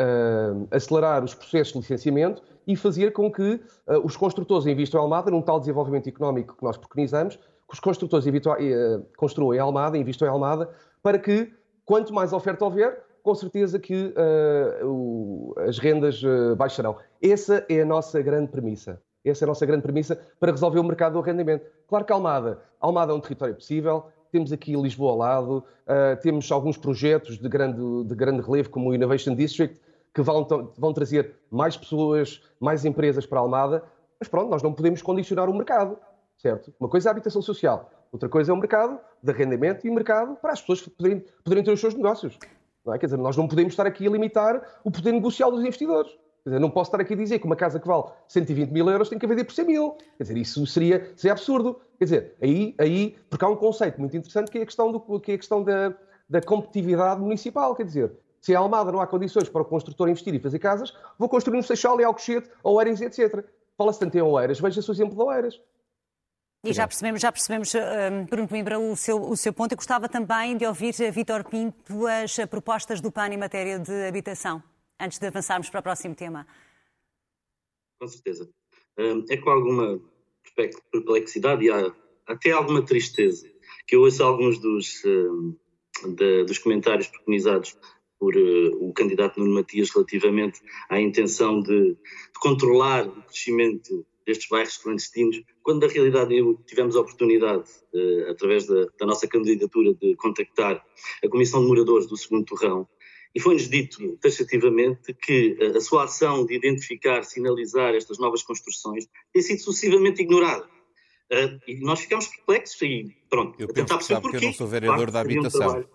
acelerar os processos de licenciamento e fazer com que uh, os construtores investam em Almada num tal desenvolvimento económico que nós preconizamos, que os construtores uh, construam em Almada, investam em Almada, para que, quanto mais oferta houver, com certeza que o, as rendas baixarão. Essa é a nossa grande premissa. Essa é a nossa grande premissa para resolver o mercado do arrendamento. Claro que Almada, Almada é um território possível, temos aqui Lisboa ao lado, uh, temos alguns projetos de grande, de grande relevo, como o Innovation District, que vão, vão trazer mais pessoas, mais empresas para Almada, mas pronto, nós não podemos condicionar o mercado, certo? Uma coisa é a habitação social, outra coisa é o mercado de arrendamento e mercado para as pessoas poderem, poderem ter os seus negócios. Não é? Quer dizer, nós não podemos estar aqui a limitar o poder negocial dos investidores. Quer dizer, não posso estar aqui a dizer que uma casa que vale 120 mil euros tem que vender por 100 mil. Quer dizer, isso seria, seria absurdo. Quer dizer, aí, aí, porque há um conceito muito interessante que é a questão, do, que é a questão da, da competitividade municipal. Quer dizer, se em Almada não há condições para o construtor investir e fazer casas, vou construir no Seixal e Alcochete, Oeiras, etc. Fala-se tanto em Oeiras, veja-se o exemplo de Oeiras. E já percebemos, já percebemos, um, Bruno Coimbra, o seu, o seu ponto. Eu gostava também de ouvir, Vítor Pinto, as propostas do PAN em matéria de habitação antes de avançarmos para o próximo tema. Com certeza. É com alguma perplexidade e até alguma tristeza que eu ouço alguns dos, de, dos comentários preconizados por uh, o candidato Nuno Matias relativamente à intenção de, de, controlar o crescimento destes bairros clandestinos, quando na realidade tivemos a oportunidade, uh, através da, da, nossa candidatura, de contactar a Comissão de Moradores do Segundo Torrão e foi-nos dito taxativamente que a sua ação de identificar, sinalizar estas novas construções tem sido sucessivamente ignorada. Uh, e nós ficamos perplexos e pronto. Eu que sabe porque eu não sou vereador claro, da habitação.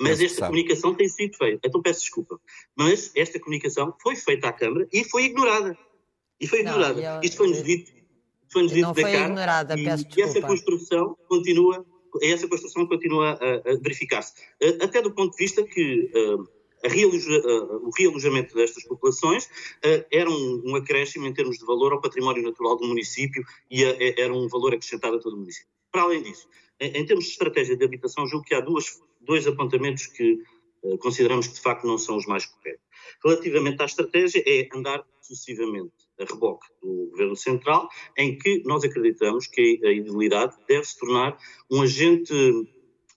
Mas esta comunicação tem sido feita. Então peço desculpa. Mas esta comunicação foi feita à Câmara e foi ignorada. E foi ignorada. Não, eu, Isto foi-nos dito, foi dito não foi cara, ignorada, e, peço desculpa. E essa construção continua essa construção continua a, a verificar-se. Até do ponto de vista que Realoja, uh, o realojamento destas populações uh, era um, um, acréscimo em termos de valor ao património natural do município e a, a, era um valor acrescentado a todo o município. Para além disso, em, em termos de estratégia de habitação, julgo que há duas, dois apontamentos que uh, consideramos que de facto não são os mais corretos. Relativamente à estratégia, é andar sucessivamente a reboque do Governo Central, em que nós acreditamos que a idilidade deve se tornar um agente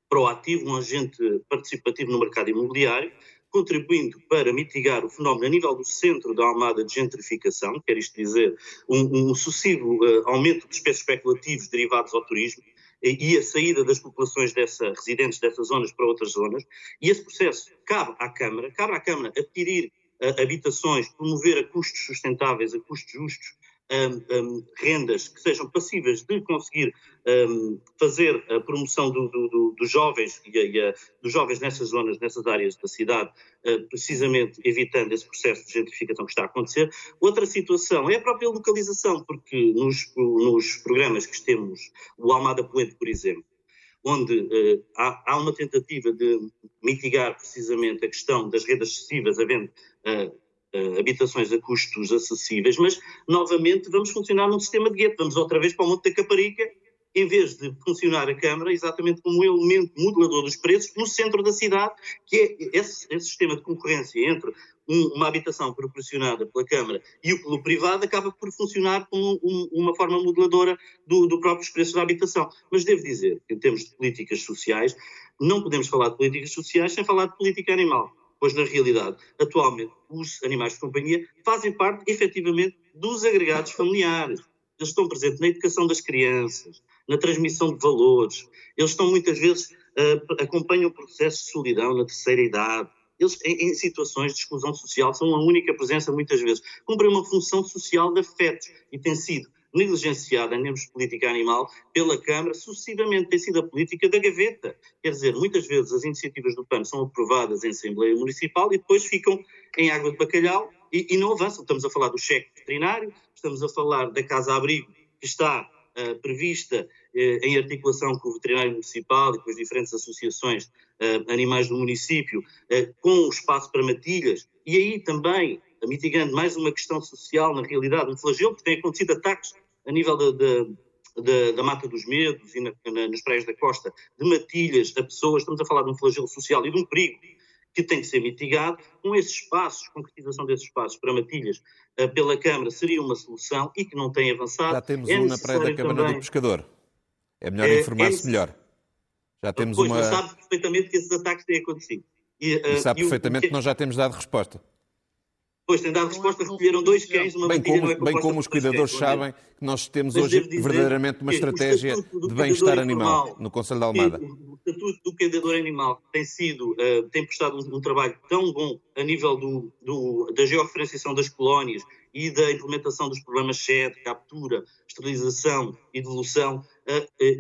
proativo, um agente participativo no mercado imobiliário, contribuindo para mitigar o fenómeno a nível do centro da Almada de gentrificação, quer isto dizer, um, um sucessivo uh, aumento dos preços especulativos derivados ao turismo, e a saída das populações dessa, residentes dessas zonas para outras zonas, e esse processo cabe à Câmara, cabe à Câmara adquirir uh, habitações, promover a custos sustentáveis, a custos justos, rendas que sejam passíveis de conseguir um, fazer a promoção do, do, do, dos jovens e, e a, dos jovens nessas zonas, nessas áreas da cidade, precisamente evitando esse processo de gentrificação que está a acontecer. Outra situação é a própria localização, porque nos, nos programas que temos, o Almada Poente, por exemplo, onde há, há, uma tentativa de mitigar precisamente a questão das redes excessivas, havendo habitações a custos acessíveis, mas novamente vamos funcionar num sistema de gueto, vamos outra vez para o Monte da Caparica, em vez de funcionar a Câmara exatamente como um elemento modelador dos preços no centro da cidade, que é esse, esse sistema de concorrência entre um, uma habitação proporcionada pela Câmara e o pelo privado acaba por funcionar como um, uma forma modeladora do, do próprios preços da habitação. Mas devo dizer em termos de políticas sociais, não podemos falar de políticas sociais sem falar de política animal, pois na realidade, atualmente, os animais de companhia fazem parte efetivamente dos agregados familiares. Eles estão presentes na educação das crianças, na transmissão de valores, eles estão muitas vezes, uh, acompanham o processo de solidão na terceira idade, eles, em, em, situações de exclusão social, são a única presença, muitas vezes. Cumprem uma função social de afetos e tem sido negligenciada em termos de política animal pela Câmara, sucessivamente tem sido a política da gaveta. Quer dizer, muitas vezes as iniciativas do PAN são aprovadas em Assembleia Municipal e depois ficam em água de bacalhau e, e não avançam. Estamos a falar do cheque veterinário, estamos a falar da casa-abrigo que está uh, prevista uh, em articulação com o veterinário municipal e com as diferentes associações uh, animais do município, com o espaço para matilhas, e aí também mitigando mais uma questão social, na realidade, um flagelo, porque tem acontecido ataques a nível da, da, da Mata dos Medos e na, na, nas praias da costa, de matilhas a pessoas, estamos a falar de um flagelo social e de um perigo que tem que ser mitigado, com esses espaços, concretização desses espaços para matilhas uh, pela Câmara seria uma solução e que não tem avançado. Já temos é um na Praia da Câmara também, do Pescador. É melhor é, informar-se é, melhor. Já temos pois, uma... Pois, sabe perfeitamente que esses ataques têm acontecido. E, uh, e sabe perfeitamente que... que nós já temos dado resposta. Pois, tem dado resposta, recolheram dois cães, uma bem como, é Bem como os cuidadores sabem que nós temos hoje verdadeiramente uma estratégia de bem-estar animal no Conselho de Almada. O Estatuto do Cuidador Animal tem sido, uh, tem prestado um, um, trabalho tão bom a nível do, do, da georreferenciação das colónias e da implementação dos programas SED, captura, esterilização e devolução,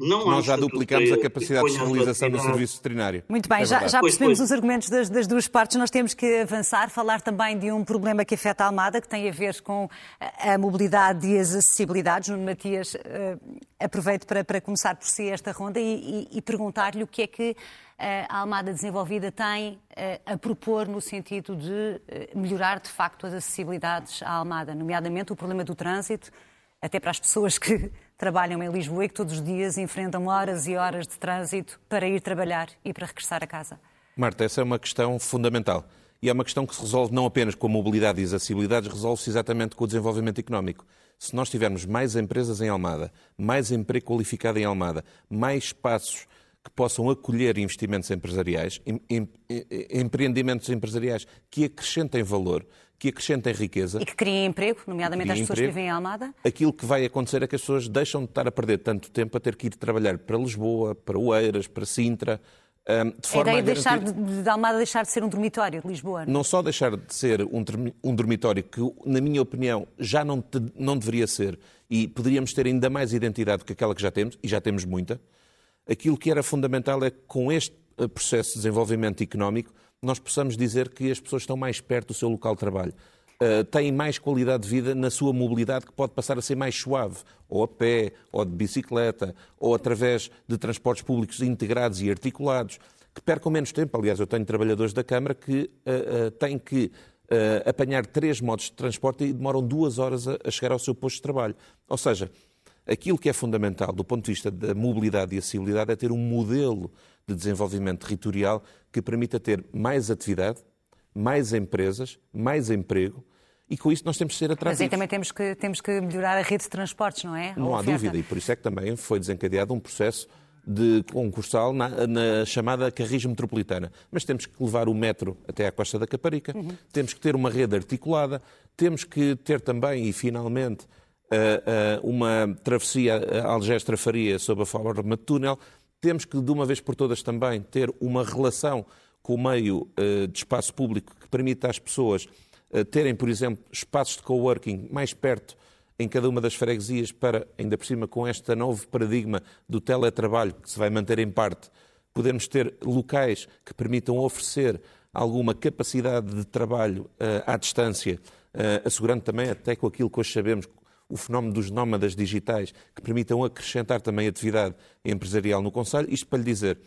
não Nós já duplicamos a capacidade de esterilização do serviço veterinário. Muito bem, é já, já, percebemos pois, pois. os argumentos das, das, duas partes. Nós temos que avançar, falar também de um problema que afeta a Almada, que tem a ver com a mobilidade e as acessibilidades. Nuno Matias, uh, aproveito para, para, começar por si esta ronda e, e, e perguntar-lhe o que é que a Almada Desenvolvida tem a propor no sentido de melhorar de facto as acessibilidades à Almada, nomeadamente o problema do trânsito, até para as pessoas que trabalham em Lisboa e que todos os dias enfrentam horas e horas de trânsito para ir trabalhar e para regressar a casa? Marta, essa é uma questão fundamental. E é uma questão que se resolve não apenas com a mobilidade e as acessibilidades, resolve-se exatamente com o desenvolvimento económico. Se nós tivermos mais empresas em Almada, mais emprego qualificado em Almada, mais espaços que possam acolher investimentos empresariais, em, em, em, empreendimentos empresariais que acrescentem valor, que acrescentem riqueza. E que criem emprego, nomeadamente às pessoas emprego. que vivem em Almada? Aquilo que vai acontecer é que as pessoas deixam de estar a perder tanto tempo a ter que ir trabalhar para Lisboa, para Oeiras, para Sintra. de forma a ideia a deixar de, de Almada deixar de ser um dormitório de Lisboa? Não, não só deixar de ser um, um, dormitório que, na minha opinião, já não, te, não deveria ser e poderíamos ter ainda mais identidade do que aquela que já temos, e já temos muita. Aquilo que era fundamental é que com este eh, processo de desenvolvimento económico nós possamos dizer que as pessoas estão mais perto do seu local de trabalho. Uh, têm mais qualidade de vida na sua mobilidade, que pode passar a ser mais suave, ou a pé, ou de bicicleta, ou através de transportes públicos integrados e articulados, que percam menos tempo. Aliás, eu tenho trabalhadores da Câmara que uh, uh, têm que apanhar três modos de transporte e demoram duas horas a, a chegar ao seu posto de trabalho. Ou seja, aquilo que é fundamental do ponto de vista da mobilidade e acessibilidade é ter um modelo de desenvolvimento territorial que permita ter mais atividade, mais empresas, mais emprego, e com isso nós temos que ser atrativos. Mas aí também temos que, temos que melhorar a rede de transportes, não é? Não há dúvida, e por isso é que também foi desencadeado um processo de concursal na, na, chamada Carris Metropolitana. Mas temos que levar o metro até à Costa da Caparica, uhum. temos que ter uma rede articulada, temos que ter também, e finalmente, uh, uh, uma travessia Algestra-Faria sob a forma de túnel, temos que, de uma vez por todas, também ter uma relação com o meio uh, de espaço público que permita às pessoas uh, terem, por exemplo, espaços de coworking mais perto em cada uma das freguesias para, ainda por cima, com este novo paradigma do teletrabalho, que se vai manter em parte, podermos ter locais que permitam oferecer alguma capacidade de trabalho uh, à distância, assegurando também, até com aquilo que hoje sabemos, o fenómeno dos nómadas digitais, que permitam acrescentar também atividade empresarial no Conselho. Isto para lhe dizer,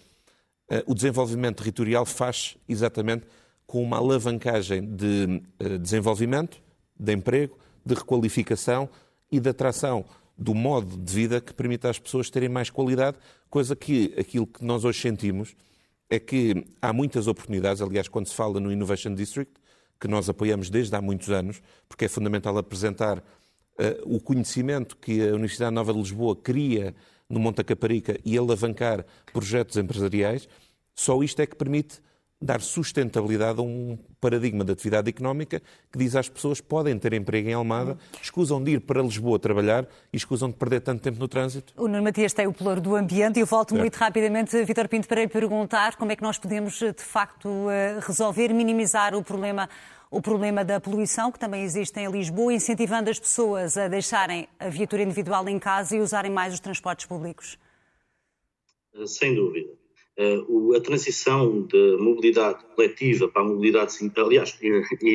eh, o desenvolvimento territorial faz exatamente com uma alavancagem de eh, desenvolvimento, de emprego, de requalificação e de atração do modo de vida que permita às pessoas terem mais qualidade, coisa que aquilo que nós hoje sentimos é que há muitas oportunidades, aliás, quando se fala no Innovation District, que nós apoiamos desde há muitos anos, porque é fundamental apresentar o conhecimento que a Universidade Nova de Lisboa cria no Monte Caparica e alavancar projetos empresariais. Só isto é que permite dar sustentabilidade a um paradigma de atividade económica que diz às pessoas que podem ter emprego em Almada, escusam de ir para Lisboa trabalhar e escusam de perder tanto tempo no trânsito. O Nuno Matias tem o pluro do ambiente e eu volto muito rapidamente, Vitor Pinto, para lhe perguntar como é que nós podemos, de facto, eh, resolver, minimizar o problema o problema da poluição, que também existe em Lisboa, incentivando as pessoas a deixarem a viatura individual em casa e usarem mais os transportes públicos? Sem dúvida. Uh, a transição da mobilidade coletiva para a mobilidade, aliás,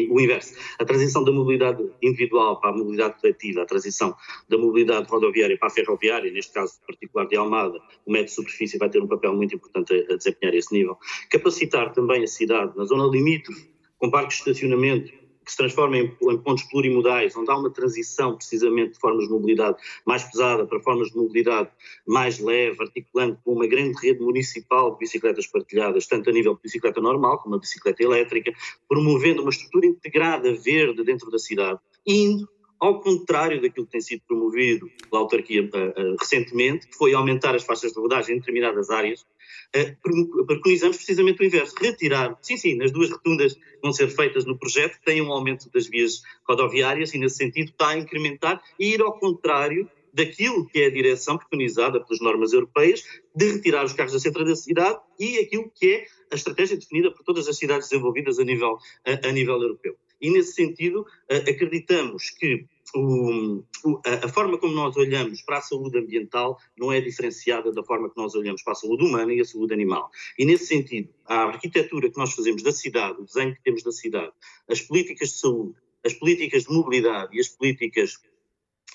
o inverso, a transição da mobilidade individual para a mobilidade coletiva, a transição da mobilidade rodoviária para a ferroviária, neste caso particular de Almada, o método de superfície vai ter um papel muito importante a desempenhar esse nível. Capacitar também a cidade, na zona limítrofe, com parques de estacionamento, que se transformem em, em, pontos plurimodais, onde há uma transição precisamente de formas de mobilidade mais pesada para formas de mobilidade mais leve, articulando com uma grande rede municipal de bicicletas partilhadas, tanto a nível de bicicleta normal como a bicicleta elétrica, promovendo uma estrutura integrada verde dentro da cidade, indo ao contrário daquilo que tem sido promovido pela autarquia uh, recentemente, que foi aumentar as faixas de rodagem em determinadas áreas, uh, preconizamos precisamente o inverso, retirar, sim, sim, nas duas rotundas vão ser feitas no projeto, tem um aumento das vias rodoviárias e, nesse sentido, está a incrementar e ir ao contrário daquilo que é a direção preconizada pelas normas europeias de retirar os carros da centro da cidade e aquilo que é a estratégia definida por todas as cidades desenvolvidas a nível, a, a nível europeu. E, nesse sentido, acreditamos que o, a, forma como nós olhamos para a saúde ambiental não é diferenciada da forma que nós olhamos para a saúde humana e a saúde animal. E, nesse sentido, a arquitetura que nós fazemos da cidade, o desenho que temos da cidade, as políticas de saúde, as políticas de mobilidade e as políticas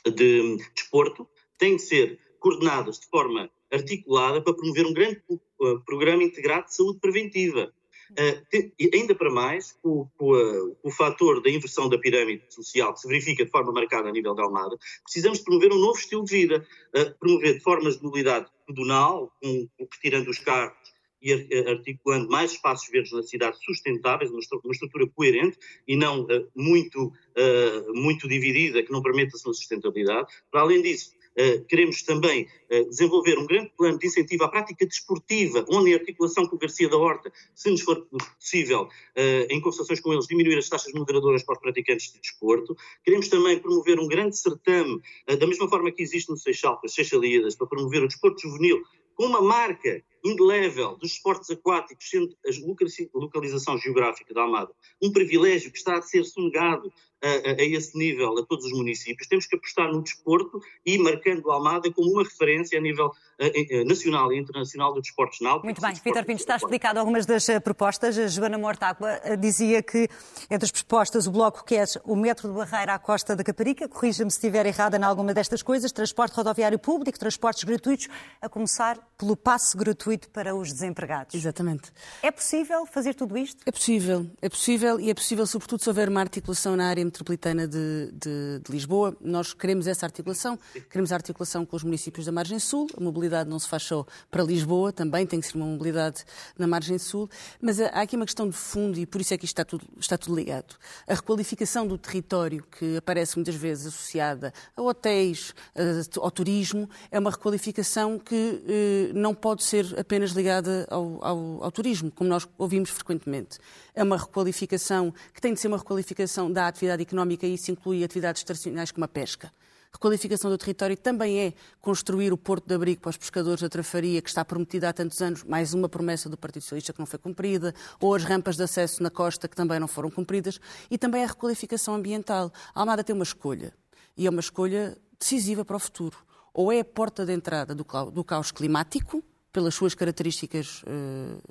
de desporto têm que ser coordenadas de forma articulada para promover um grande programa integrado de saúde preventiva ainda para mais, o, o, o fator da inversão da pirâmide social que se verifica de forma marcada a nível da Almada, precisamos promover um novo estilo de vida, uh, promover formas de mobilidade pedonal, com, retirando os carros e articulando mais espaços verdes na cidade sustentáveis, uma estrutura coerente e não uh, muito, uh, muito dividida, que não permita a sua sustentabilidade. Para além disso, queremos também eh, desenvolver um grande plano de incentivo à prática desportiva, onde em articulação com o Garcia da Horta, se nos for possível, eh, em conversações com eles, diminuir as taxas moderadoras para os praticantes de desporto. Queremos também promover um grande certame, eh, da mesma forma que existe no Seixal, com as Seixalíadas, para promover o desporto juvenil, com uma marca indelével dos esportes aquáticos, sendo a localização geográfica da Almada um privilégio que está a ser sonegado a, a, a, esse nível a todos os municípios, temos que apostar no desporto e marcando a Almada como uma referência a nível uh, nacional e internacional do desporto náutico. Muito bem, Vitor Pinto, está explicado algumas das propostas. A Joana Mortágua dizia que, entre as propostas, o Bloco quer o metro de barreira à costa da Caparica, corrija-me se estiver errada em alguma destas coisas, transporte rodoviário público, transportes gratuitos, a começar pelo passe gratuito para os desempregados. Exatamente. É possível fazer tudo isto? É possível, é possível e é possível, sobretudo, se houver uma articulação na área metropolitana de, de, de Lisboa. Nós queremos essa articulação, queremos a articulação com os municípios da margem sul, a mobilidade não se faz só para Lisboa, também tem que ser uma mobilidade na margem sul, mas há aqui uma questão de fundo e por isso é que isto está tudo, está tudo ligado. A requalificação do território, que aparece muitas vezes associada a hotéis, ao turismo, é uma requalificação que eh, não pode ser apenas ligada ao, ao, ao turismo, como nós ouvimos frequentemente. É uma requalificação que tem de ser uma requalificação da atividade económica e isso inclui atividades tradicionais como a pesca. Requalificação do território também é construir o porto de abrigo para os pescadores da Trafaria, que está prometida há tantos anos, mais uma promessa do Partido Socialista que não foi cumprida, ou as rampas de acesso na costa que também não foram cumpridas, e também a requalificação ambiental. A Almada tem uma escolha, e é uma escolha decisiva para o futuro. Ou é a porta de entrada do, do caos climático, pelas suas características uh,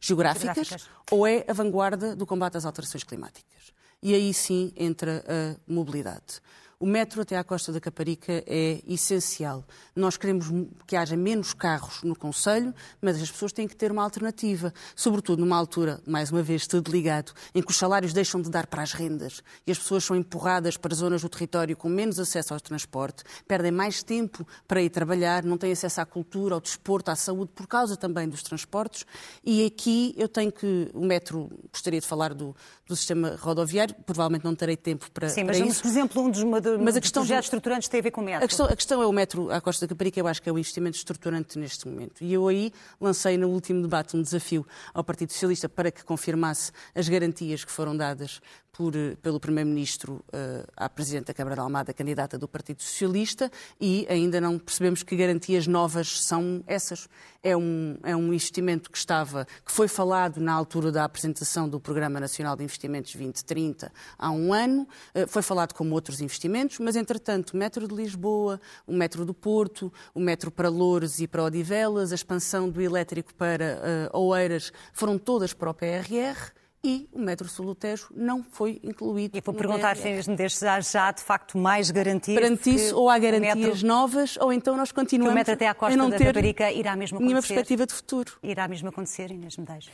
geográficas, geográficas, ou é a vanguarda do combate às alterações climáticas. E aí sim entra a mobilidade. O metro até à Costa da Caparica é essencial. Nós queremos que haja menos carros no Conselho, mas as pessoas têm que ter uma alternativa, sobretudo numa altura, mais uma vez, tudo ligado, em que os salários deixam de dar para as rendas e as pessoas são empurradas para zonas do território com menos acesso ao transporte, perdem mais tempo para ir trabalhar, não têm acesso à cultura, ao desporto, à saúde, por causa também dos transportes. E aqui eu tenho que. O metro, gostaria de falar do, do sistema rodoviário, provavelmente não terei tempo para, Sim, para mas, isso. por exemplo, um dos do, mas a questão dos projetos estruturantes tem a ver com o metro. A questão, a questão é o metro à Costa da Caparica, eu acho que é o investimento estruturante neste momento. E eu aí lancei no último debate um desafio ao Partido Socialista para que confirmasse as garantias que foram dadas por, eh, pelo Primeiro-Ministro uh, à Presidente da Câmara de Almada, candidata do Partido Socialista, e ainda não percebemos que garantias novas são essas. É um, é um investimento que estava, que foi falado na altura da apresentação do Programa Nacional de Investimentos 2030 há um ano, uh, foi falado como outros investimentos, mas entretanto o metro de Lisboa, o metro do Porto, o metro para Loures e para Odivelas, a expansão do elétrico para uh, Oeiras, foram todas para o PRR e o metro sul do Tejo não foi incluído. E vou perguntar se desde já, já de facto mais garantias. Perante isso, ou há garantias metro... novas, ou então nós continuamos que o metro até à costa a não da Raparica irá mesmo acontecer. nenhuma perspectiva de futuro. Irá mesmo acontecer, Inês Medeiros.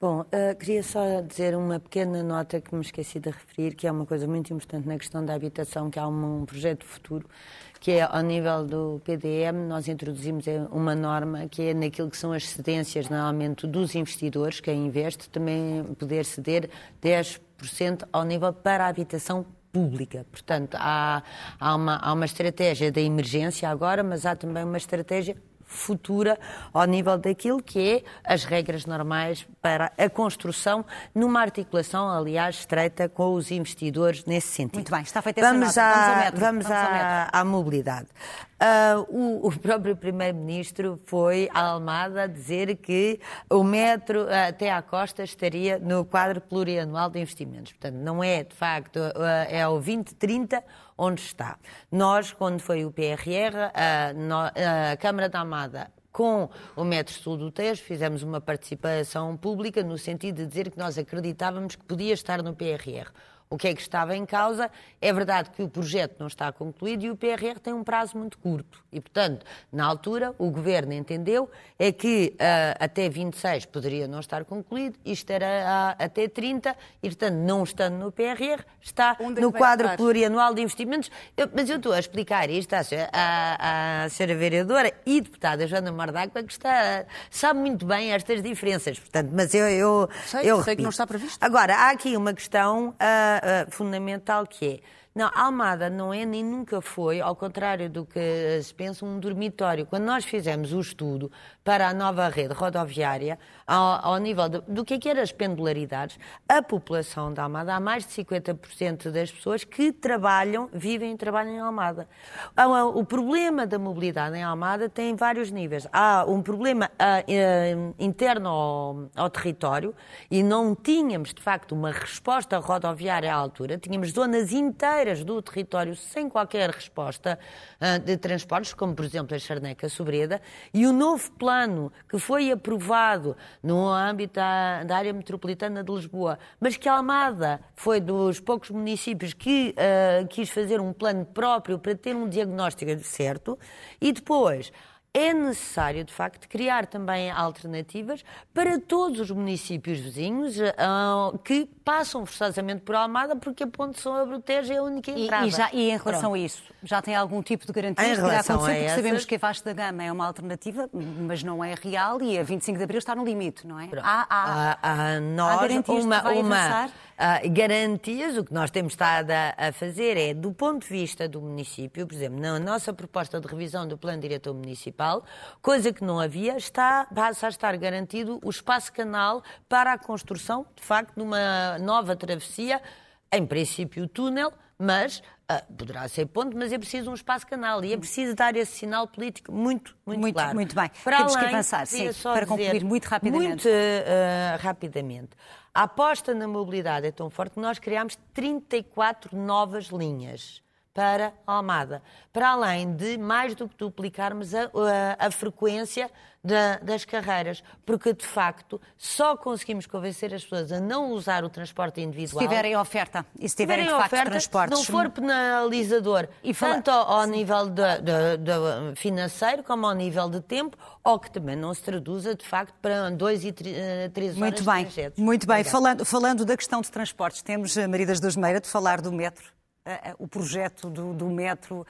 Bom, uh, queria só dizer uma pequena nota que me esqueci de referir, que é uma coisa muito importante na questão da habitação, que há um, um projeto futuro que é ao nível do PDM, nós introduzimos é uma norma que é naquilo que são as cedências, normalmente, dos investidores, quem investe, também poder ceder 10% ao nível para a habitação pública. Portanto, há, há, uma, há uma estratégia da emergência agora, mas há também uma estratégia futura ao nível daquilo que é as regras normais para a construção, numa articulação, aliás, estreita com os investidores nesse sentido. Muito bem, está feita vamos essa. Vamos, ao metro. vamos, vamos à, à, mobilidade. Uh, o, o, próprio Primeiro-Ministro foi à Almada dizer que o metro até à costa estaria no quadro plurianual de investimentos. Portanto, não é, de facto, uh, é o 2030 onde está. Nós, quando foi o PRR, a, a Câmara da Almada com o Metro Sul do Tejo, fizemos uma participação pública no sentido de dizer que nós acreditávamos que podia estar no PRR o que é que estava em causa. É verdade que o projeto não está concluído e o PRR tem um prazo muito curto. E, portanto, na altura, o Governo entendeu é que uh, até 26 poderia não estar concluído, isto era uh, até 30, e, portanto, não estando no PRR, está Onde no quadro estar? plurianual de investimentos. Eu, mas eu estou a explicar isto à, à, à senhora vereadora e deputada Joana Mordacqua, que está, sabe muito bem estas diferenças. Portanto, mas eu, eu, sei, eu sei que não está previsto. Agora, há aqui uma questão... Uh, fundamental que é não, Almada não é nem nunca foi, ao contrário do que se pensa, um dormitório. Quando nós fizemos o estudo para a nova rede rodoviária, ao, ao nível de, do que, é que eram as pendularidades, a população de Almada, há mais de 50% das pessoas que trabalham, vivem e trabalham em Almada. O problema da mobilidade em Almada tem vários níveis. Há um problema uh, interno ao, ao território e não tínhamos, de facto, uma resposta rodoviária à altura. Tínhamos zonas inteiras do território sem qualquer resposta uh, de transportes, como por exemplo a Charneca Sobreda, e o novo plano que foi aprovado no âmbito da, da área metropolitana de Lisboa, mas que Almada foi dos poucos municípios que uh, quis fazer um plano próprio para ter um diagnóstico certo, e depois é necessário, de facto, criar também alternativas para todos os municípios vizinhos uh, que passam forçosamente por Almada, porque a Ponte sobre o Tejo é a única entrada. E, e, já, e em relação Pronto. a isso, já tem algum tipo de garantia em que irá acontecer? Porque sabemos que a Vasta Gama é uma alternativa, mas não é real e a 25 de Abril está no limite, não é? Há, há, há, nós, há garantias uma, uma? Uh, garantias, o que nós temos estado a, a, fazer é, do ponto de vista do município, por exemplo, na nossa proposta de revisão do Plano Diretor Municipal, coisa que não havia, está, passa a estar garantido o espaço canal para a construção, de facto, de uma nova travessia, em princípio túnel, mas uh, poderá ser ponto, mas é preciso um espaço canal e é preciso dar esse sinal político muito, muito, muito claro. Muito bem. Para Temos além, que avançar, sim, para concluir muito rapidamente. Muito uh, rapidamente. A aposta na mobilidade é tão forte que nós criámos 34 novas linhas para Almada, para além de mais do que duplicarmos a, a, a frequência da, das carreiras, porque de facto só conseguimos convencer as pessoas a não usar o transporte individual. Se tiverem oferta e se tiverem, de facto oferta, transportes. Se não for penalizador, e tanto ao, ao nível de, de, de financeiro como ao nível de tempo, ou que também não se traduza de facto para dois e eh, três horas muito bem, trajetos. Muito bem, falando, falando da questão de transportes, temos a Maria das Duas Meira de falar do metro, o projeto do, do metro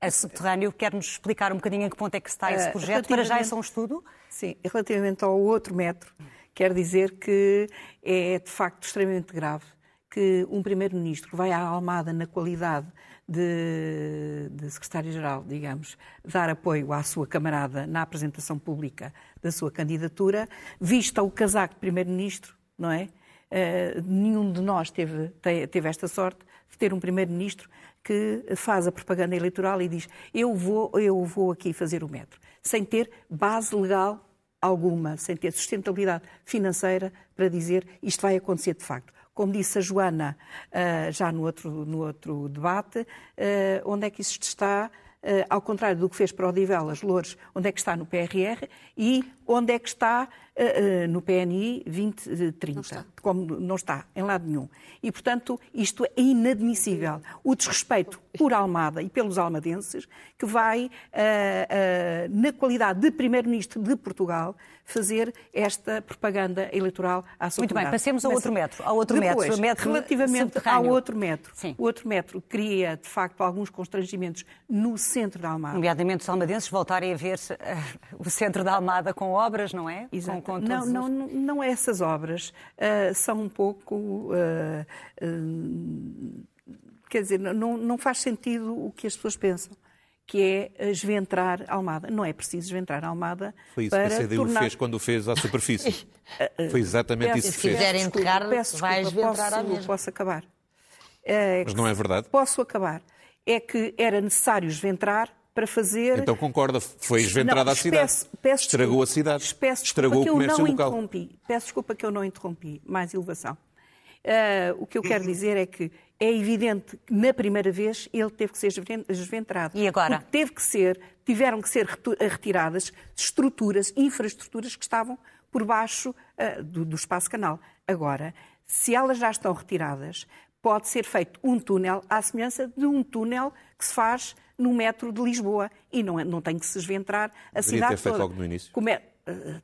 a subterrâneo. Quer-nos explicar um bocadinho em que ponto é que está esse eh, projeto? Para já é só um estudo? Sim, relativamente ao outro metro, quer dizer que é de facto extremamente grave que um primeiro-ministro vai à Almada na qualidade de, de secretário-geral, digamos, dar apoio à sua camarada na apresentação pública da sua candidatura, vista o casaco de primeiro-ministro, não é? Uh, nenhum de nós teve, teve esta sorte ter um primeiro-ministro que faz a propaganda eleitoral e diz eu vou, eu vou aqui fazer o metro, sem ter base legal alguma, sem ter sustentabilidade financeira para dizer isto vai acontecer de facto. Como disse a Joana uh, já no outro, no outro debate, uh, onde é que isso está, uh, ao contrário do que fez para o Divelas Loures, onde é que está no PRR e onde é que está no PNI 2030, não está. como não está em lado nenhum. E, portanto, isto é inadmissível. O desrespeito por Almada e pelos almadenses, que vai, na qualidade de Primeiro-Ministro de Portugal, fazer esta propaganda eleitoral à sua Muito bem, passemos ao outro metro. Ao outro Depois, metro, metro relativamente ao outro metro, Sim. o outro metro cria, de facto, alguns constrangimentos no centro da Almada. Nomeadamente os almadenses voltarem a ver uh, o centro da Almada com obras, não é? Exato. Com, não, não, os... não é essas obras. Uh, são um pouco... Uh, quer dizer, não, não faz sentido o que as pessoas pensam que é esventrar Almada. Não é preciso esventrar Almada Foi isso para que a CDU tornar... fez quando fez à superfície. [laughs] Foi exatamente peço, isso que fez. Se quiserem enterrar, vai esventrar posso, mesmo. Posso acabar. É, Mas não é verdade? Posso acabar. É que era necessário esventrar para fazer... Então concorda, foi esventrada a cidade. Peço, peço Estragou a cidade. Peço Estragou o comércio local. local. Interrompi. Peço desculpa que eu não interrompi. Mais elevação. Uh, o que eu quero dizer é que é evidente que na primeira vez ele teve que ser desventrado. E agora? Porque teve que ser, tiveram que ser retiradas estruturas, infraestruturas que estavam por baixo uh, do, do espaço canal. Agora, se elas já estão retiradas, pode ser feito um túnel à semelhança de um túnel que se faz no metro de Lisboa e não, é, não tem que se desventrar a Deveria cidade ter feito toda. logo no início. Come... Uh,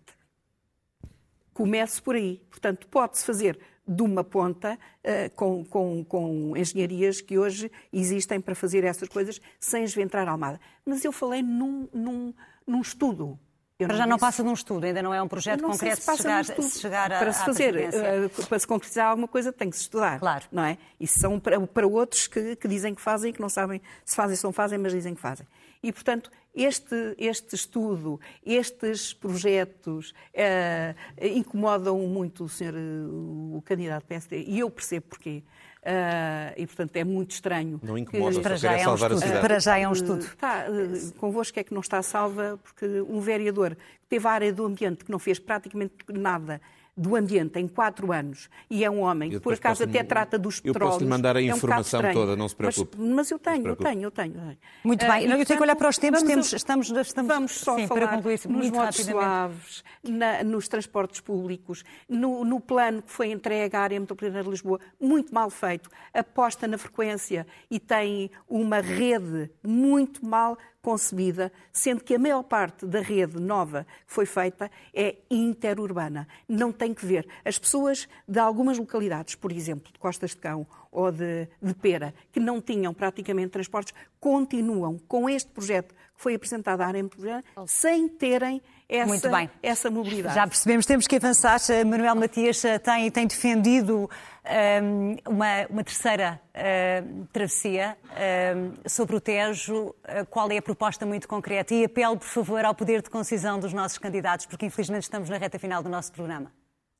comece por aí. Portanto, pode-se fazer de uma ponta uh, com, com, com, engenharias que hoje existem para fazer essas coisas sem esventrar a Almada. Mas eu falei num, num, num estudo. Eu Para já não passa de um estudo, ainda não é um projeto concreto se, se, chegar, se chegar a, Para se fazer, uh, para se concretizar alguma coisa tem que se estudar. Claro. Não é? Isso são para, para outros que, que dizem que fazem e que não sabem se fazem ou não fazem, mas dizem que fazem. E, portanto, este, este estudo, estes projetos uh, incomodam muito o senhor, o candidato PSD, e eu percebo porquê. Uh, e, portanto, é muito estranho. Não incomoda, que... para, já é um estudo. para já é um estudo. Está, uh, convosco é que não está salva, porque um vereador que teve a área do ambiente, que não fez praticamente nada do ambiente em quatro anos e é um homem que por acaso até trata dos petróleos. Eu posso lhe mandar a informação é um toda, não se preocupe. Mas, mas eu tenho, eu tenho, eu tenho. Muito uh, bem, eu tenho que olhar para os tempos, vamos, temos, estamos, estamos vamos só sim, falar para concluir nos modos suaves, na, nos transportes públicos, no, no, plano que foi entregue à área metropolitana de Lisboa, muito mal feito, aposta na frequência e tem uma rede muito mal concebida, sendo que a maior parte da rede nova que foi feita é interurbana. Não tem que ver. As pessoas de algumas localidades, por exemplo, de Costas de Cão ou de, de Pera, que não tinham praticamente transportes, continuam com este projeto que foi apresentado à área metropolitana sem terem essa, essa mobilidade. Já percebemos, temos que avançar. Manuel Matias eh, tem, tem defendido um, ehm, uma, uma, terceira uh, travessia um, ehm, sobre o Tejo. Uh, qual é a proposta muito concreta? E apelo, por favor, ao poder de concisão dos nossos candidatos, porque infelizmente estamos na reta final do nosso programa.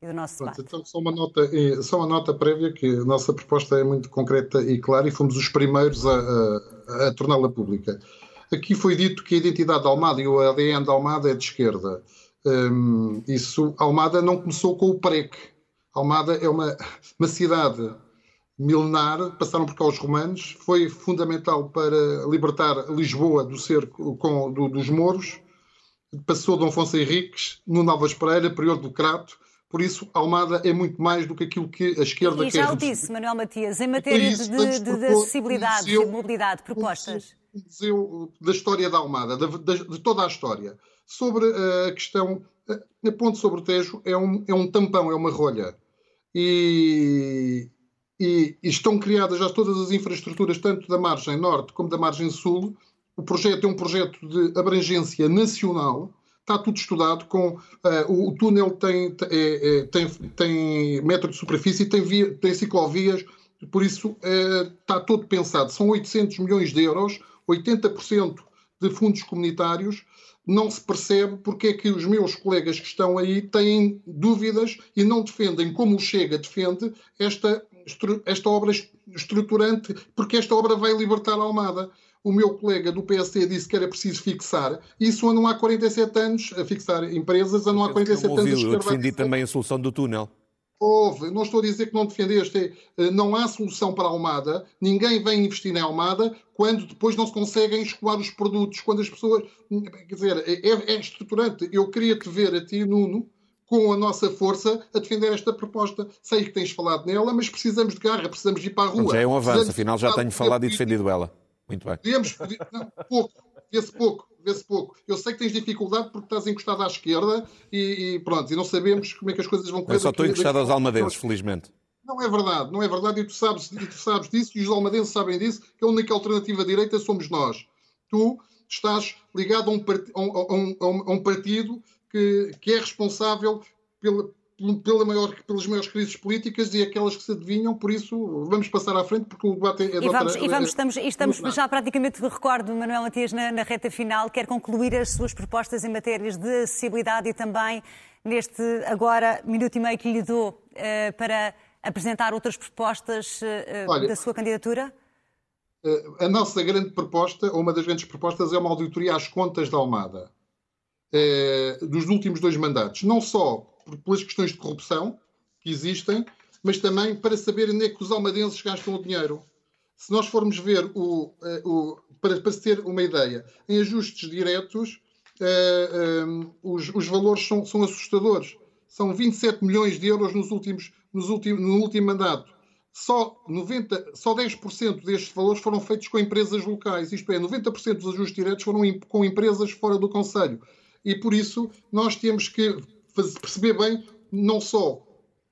E do nosso Pronto, então, só uma, nota, só uma nota prévia que a nossa proposta é muito concreta e clara e fomos os primeiros a, a, a torná-la pública. Aqui foi dito que a identidade da Almada e o ADN da Almada é de esquerda. Um, isso, Almada não começou com o PREC. Almada é uma, [laughs] uma cidade milenar, passaram por cá os romanos, foi fundamental para libertar Lisboa do cerco com, do, dos mouros, passou Dom Afonso Henriques, no Novas Pereira, período do Crato, por isso, Almada é muito mais do que aquilo que a esquerda e quer. E já o disse, Manuel Matias, em matéria isso, de, de, de, acessibilidade e mobilidade, propostas da história da Almada, de, de, de toda a história. Sobre a questão, a ponte sobre o Tejo é um, é um tampão, é uma rolha. E, e, e, estão criadas já todas as infraestruturas, tanto da margem norte como da margem sul. O projeto é um projeto de abrangência nacional, está tudo estudado. Com, uh, o, túnel tem, é, é, tem, tem metro de superfície, tem, via, tem ciclovias, Por isso, eh, está todo pensado. São 800 milhões de euros, 80% de fundos comunitários. Não se percebe porque é que os meus colegas que estão aí têm dúvidas e não defendem, como o Chega defende, esta, esta obra estruturante, porque esta obra vai libertar a Almada o meu colega do PSD disse que era preciso fixar. Isso andam há 47 anos a fixar empresas, andam há 47 anos Eu defendi também a solução do túnel. Houve, não estou a dizer que não defendeste, eh, não há solução para a Almada, ninguém vem investir na Almada quando depois não se conseguem escoar os produtos, quando as pessoas. Quer dizer, é, é estruturante. Eu queria te ver a ti, Nuno, com a nossa força, a defender esta proposta. Sei que tens falado nela, mas precisamos de garra, precisamos de ir para a rua. Já é um avanço, afinal já tenho falado e defendido ela. Muito bem. Podíamos, não, pouco, vê-se pouco, vê-se pouco. Eu sei que tens dificuldade porque estás encostado à esquerda e, e, pronto, e não sabemos como é que as coisas vão correr. Eu só estou encostado aos almadenses, felizmente. Não é verdade, não é verdade, e tu sabes, e tu sabes disso, e os almadenses sabem disso, que a única alternativa direita somos nós. Tu estás ligado a um, part... a um, a um, a um partido que, que é responsável pela, pela maior, pelas maiores crises políticas e aquelas que se adivinham, por isso vamos passar à frente porque o debate é e vamos, outra, e vamos, estamos, estamos já praticamente, recordo, Manuel Matias, na, na reta final, quer concluir as suas propostas em matérias de acessibilidade e também neste, agora, minuto e meio que lhe dou uh, para apresentar outras propostas uh, Olha, da sua candidatura? A nossa grande proposta, ou uma das grandes propostas, é uma auditoria às contas da Almada, dos últimos dois mandatos. Não só pelas questões de corrupção que existem, mas também para saber onde é que os almadenses gastam o dinheiro. Se nós formos ver, o, eh, o para, para ter uma ideia, em ajustes diretos, uh, um, os, os, valores são, são, assustadores. São 27 milhões de euros nos últimos, nos últimos, no último mandato. Só, 90, só 10% destes valores foram feitos com empresas locais, isto é, 90% dos ajustes diretos foram com empresas fora do Conselho. E por isso nós temos que perceber bem não só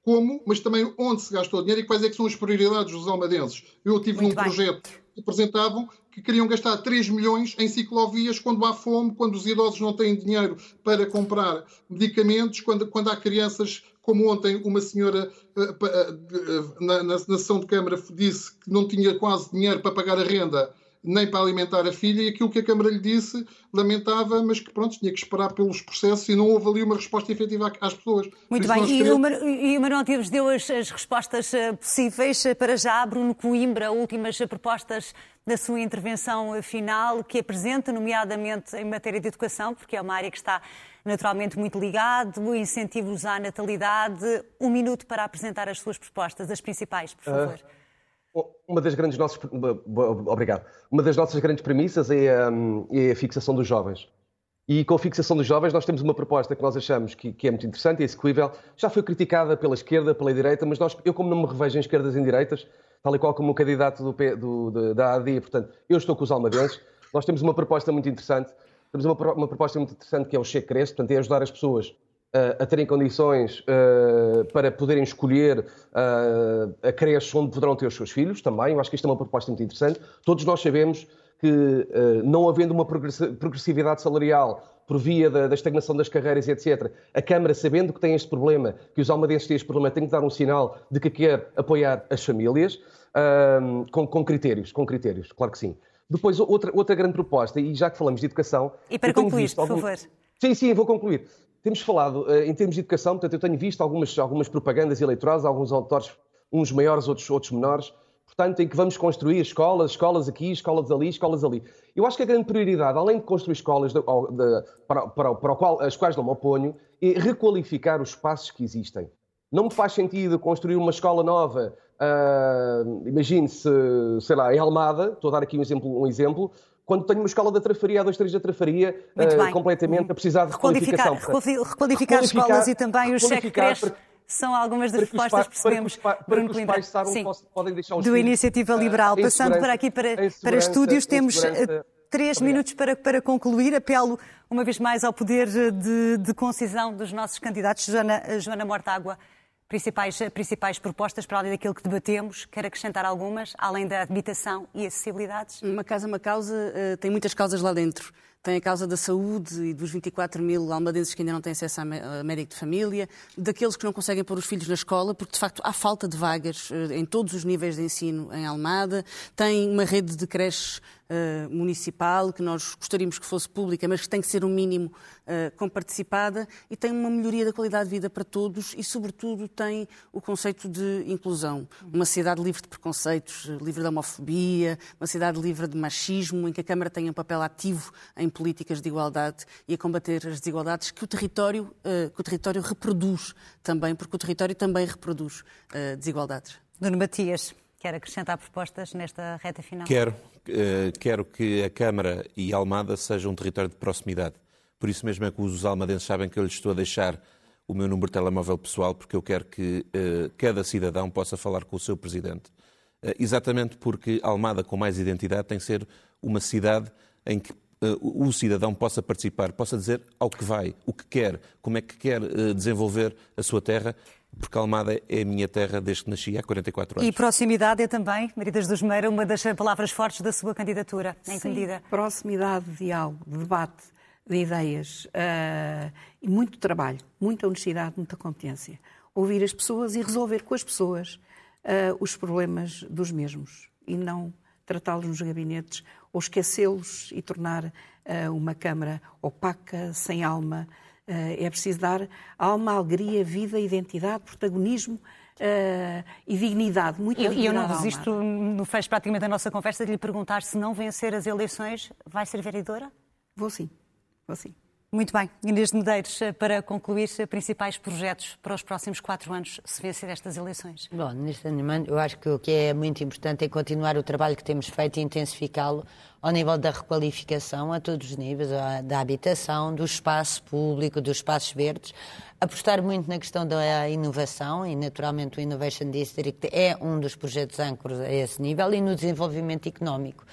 como, mas também onde se gastou o dinheiro e quais é que são as prioridades dos almadenses. Eu tive Muito num bem. projeto que apresentavam que queriam gastar 3 milhões em ciclovias quando há fome, quando os idosos não têm dinheiro para comprar medicamentos, quando, quando há crianças, como ontem uma senhora uh, uh, na, na, na sessão de Câmara disse que não tinha quase dinheiro para pagar a renda nem para alimentar a filha, e aquilo que a Câmara lhe disse lamentava, mas que pronto, tinha que esperar pelos processos e não houve ali uma resposta efetiva às pessoas. Muito bem, e, queremos... o e o Manuel Tires deu as, as respostas eh, possíveis eh, para já. Bruno Coimbra, últimas propostas da sua intervenção final, que apresenta, nomeadamente em matéria de educação, porque é uma área que está naturalmente muito ligado, incentivos à natalidade. Um minuto para apresentar as suas propostas, as principais, por favor. Uh... Uma das grandes nossas, obrigado. Uma das nossas grandes premissas é, hum, é, a fixação dos jovens. E com a fixação dos jovens nós temos uma proposta que nós achamos que, que é muito interessante e execuível. Já foi criticada pela esquerda, pela direita, mas nós, eu como não me revejo em esquerdas e em direitas, tal e qual como o candidato do, do, da AD, portanto, eu estou com os almadenses, nós temos uma proposta muito interessante. Temos uma, uma proposta muito interessante que é o Cheque Cresce, portanto, é ajudar as pessoas a terem condições uh, para poderem escolher uh, a creche onde poderão ter os seus filhos também. Eu acho que isto é uma proposta muito interessante. Todos nós sabemos que, uh, não havendo uma progressividade salarial por via da, da, estagnação das carreiras etc., a Câmara, sabendo que tem este problema, que os almadenses têm este problema, tem que dar um sinal de que quer apoiar as famílias com, com, critérios, com critérios, claro que sim. Depois, outra, outra grande proposta, e já que falamos de educação... E para concluir, por favor. Sim, sim, vou concluir. Temos falado, eh, em termos de educação, portanto, eu tenho visto algumas, algumas propagandas eleitorais, alguns autores, uns maiores, outros, outros menores, portanto, em que vamos construir escolas, escolas aqui, escolas ali, escolas ali. Eu acho que a grande prioridade, além de construir escolas de, de, para, para, para qual, as quais não me oponho, é requalificar os espaços que existem. Não me faz sentido construir uma escola nova, uh, imagine-se, sei lá, em Almada, estou a dar aqui um exemplo, um exemplo quando tenho uma escola da trafaria, a dois, três da trafaria, uh, completamente a precisar de requalificação. Requalificar, requalificar escolas e também o cheque creche. São algumas das respostas que percebemos. Para que os, pais Sim. podem deixar os Do Iniciativa Liberal. Passando para aqui para, para estúdios, temos eh, três minutos para, para concluir. Apelo uma vez mais ao poder de, de concisão dos nossos candidatos. Joana, Joana Mortágua, principais, principais propostas para além daquilo que debatemos? Quer acrescentar algumas, além da habitação e acessibilidades? Uma casa, uma causa, uh, tem muitas causas lá dentro. tem a causa da saúde e dos 24 mil almadenses que ainda não têm acesso a médico de família, daqueles que não conseguem pôr os filhos na escola, porque de facto há falta de vagas eh, em todos os níveis de ensino em Almada, tem uma rede de creches uh, municipal, que nós gostaríamos que fosse pública, mas que tem que ser um mínimo uh, com participada, e tem uma melhoria da qualidade de vida para todos e, sobretudo, tem o conceito de inclusão. Uma cidade livre de preconceitos, livre de homofobia, uma cidade livre de machismo, em que a Câmara tenha um papel ativo em políticas de igualdade e a combater as desigualdades que o território, uh, que o território reproduz também, porque o território também reproduz desigualdades. Nuno Matias, quer acrescentar propostas nesta reta final? Quero. Eh, quero que a Câmara e Almada sejam um território de proximidade. Por isso mesmo é que os almadenses sabem que eu lhes estou a deixar o meu número de telemóvel pessoal, porque eu quero que uh, cada cidadão possa falar com o seu presidente. Uh, exatamente porque Almada, com mais identidade, tem que ser uma cidade em que o cidadão possa participar, possa dizer ao que vai, o que quer, como é que quer desenvolver a sua terra porque Almada é a minha terra desde que nasci, há 44 anos. E proximidade é também, Maridas dos Meira, uma das palavras fortes da sua candidatura. Em que medida? Proximidade, diálogo, debate de ideias uh, e muito trabalho, muita honestidade, muita competência. Ouvir as pessoas e resolver com as pessoas uh, os problemas dos mesmos e não tratá-los nos gabinetes ou esquecê-los e tornar uh, uma Câmara opaca, sem alma, é preciso dar alma, alegria, vida, identidade, protagonismo uh, e dignidade. Muito e, e eu não resisto, no fecho praticamente da nossa conversa, de lhe perguntar se não vencer as eleições, vai ser vereadora? Vou sim, vou sim. Muito bem. Inês de Medeiros, eh, para concluir, principais projetos para os próximos quatro anos, se vencer estas eleições? Bom, neste ano, eu acho que o que é muito importante é continuar o trabalho que temos feito e intensificá-lo ao nível da requalificação a todos os níveis, da habitação, do espaço público, dos espaços verdes, apostar muito na questão da inovação e, naturalmente, o Innovation District é um dos projetos âncoras a esse nível e no desenvolvimento económico.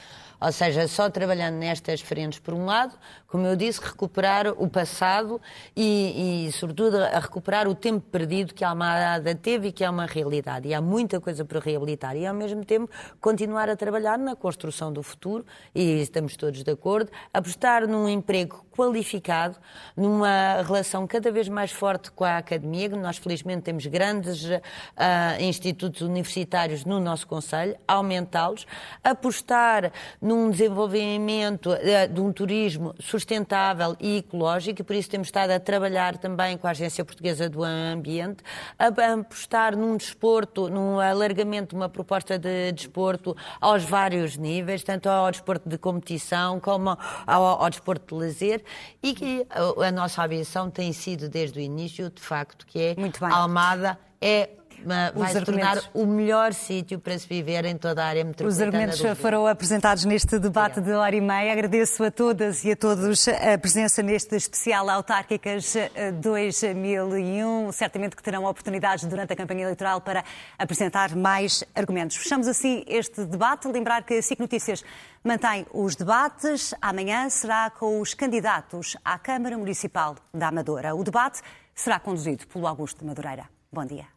Ou seja, só trabalhando nestas frentes, por um lado, como eu disse, recuperar o passado e, e, sobretudo, a recuperar o tempo perdido que a Almada teve e que é uma realidade. E há muita coisa para reabilitar. E, ao mesmo tempo, continuar a trabalhar na construção do futuro, e estamos todos de acordo, apostar num emprego qualificado, numa relação cada vez mais forte com a academia. Nós, felizmente, temos grandes uh, institutos universitários no nosso Conselho, aumentá-los, apostar num desenvolvimento uh, de um turismo sustentável e ecológico, e por isso temos estado a trabalhar também com a Agência Portuguesa do Ambiente, a apostar num desporto, num alargamento de uma proposta de desporto aos vários níveis, tanto ao desporto de competição como ao, ao desporto de lazer, e que a, a nossa ambição tem sido desde o início, de facto, que é a Almada é vai se tornar o melhor sítio para se viver em toda a área metropolitana. Os argumentos foram apresentados neste debate Obrigada. de hora e meia. Agradeço a todas e a todos a presença neste especial Autárquicas 2001. Eh, Certamente que terão oportunidades durante a campanha eleitoral para apresentar mais argumentos. Fechamos assim este debate. Lembrar que a SIC Notícias mantém os debates. Amanhã será com os candidatos à Câmara Municipal da Amadora. O debate será conduzido pelo Augusto Madureira. Bom dia.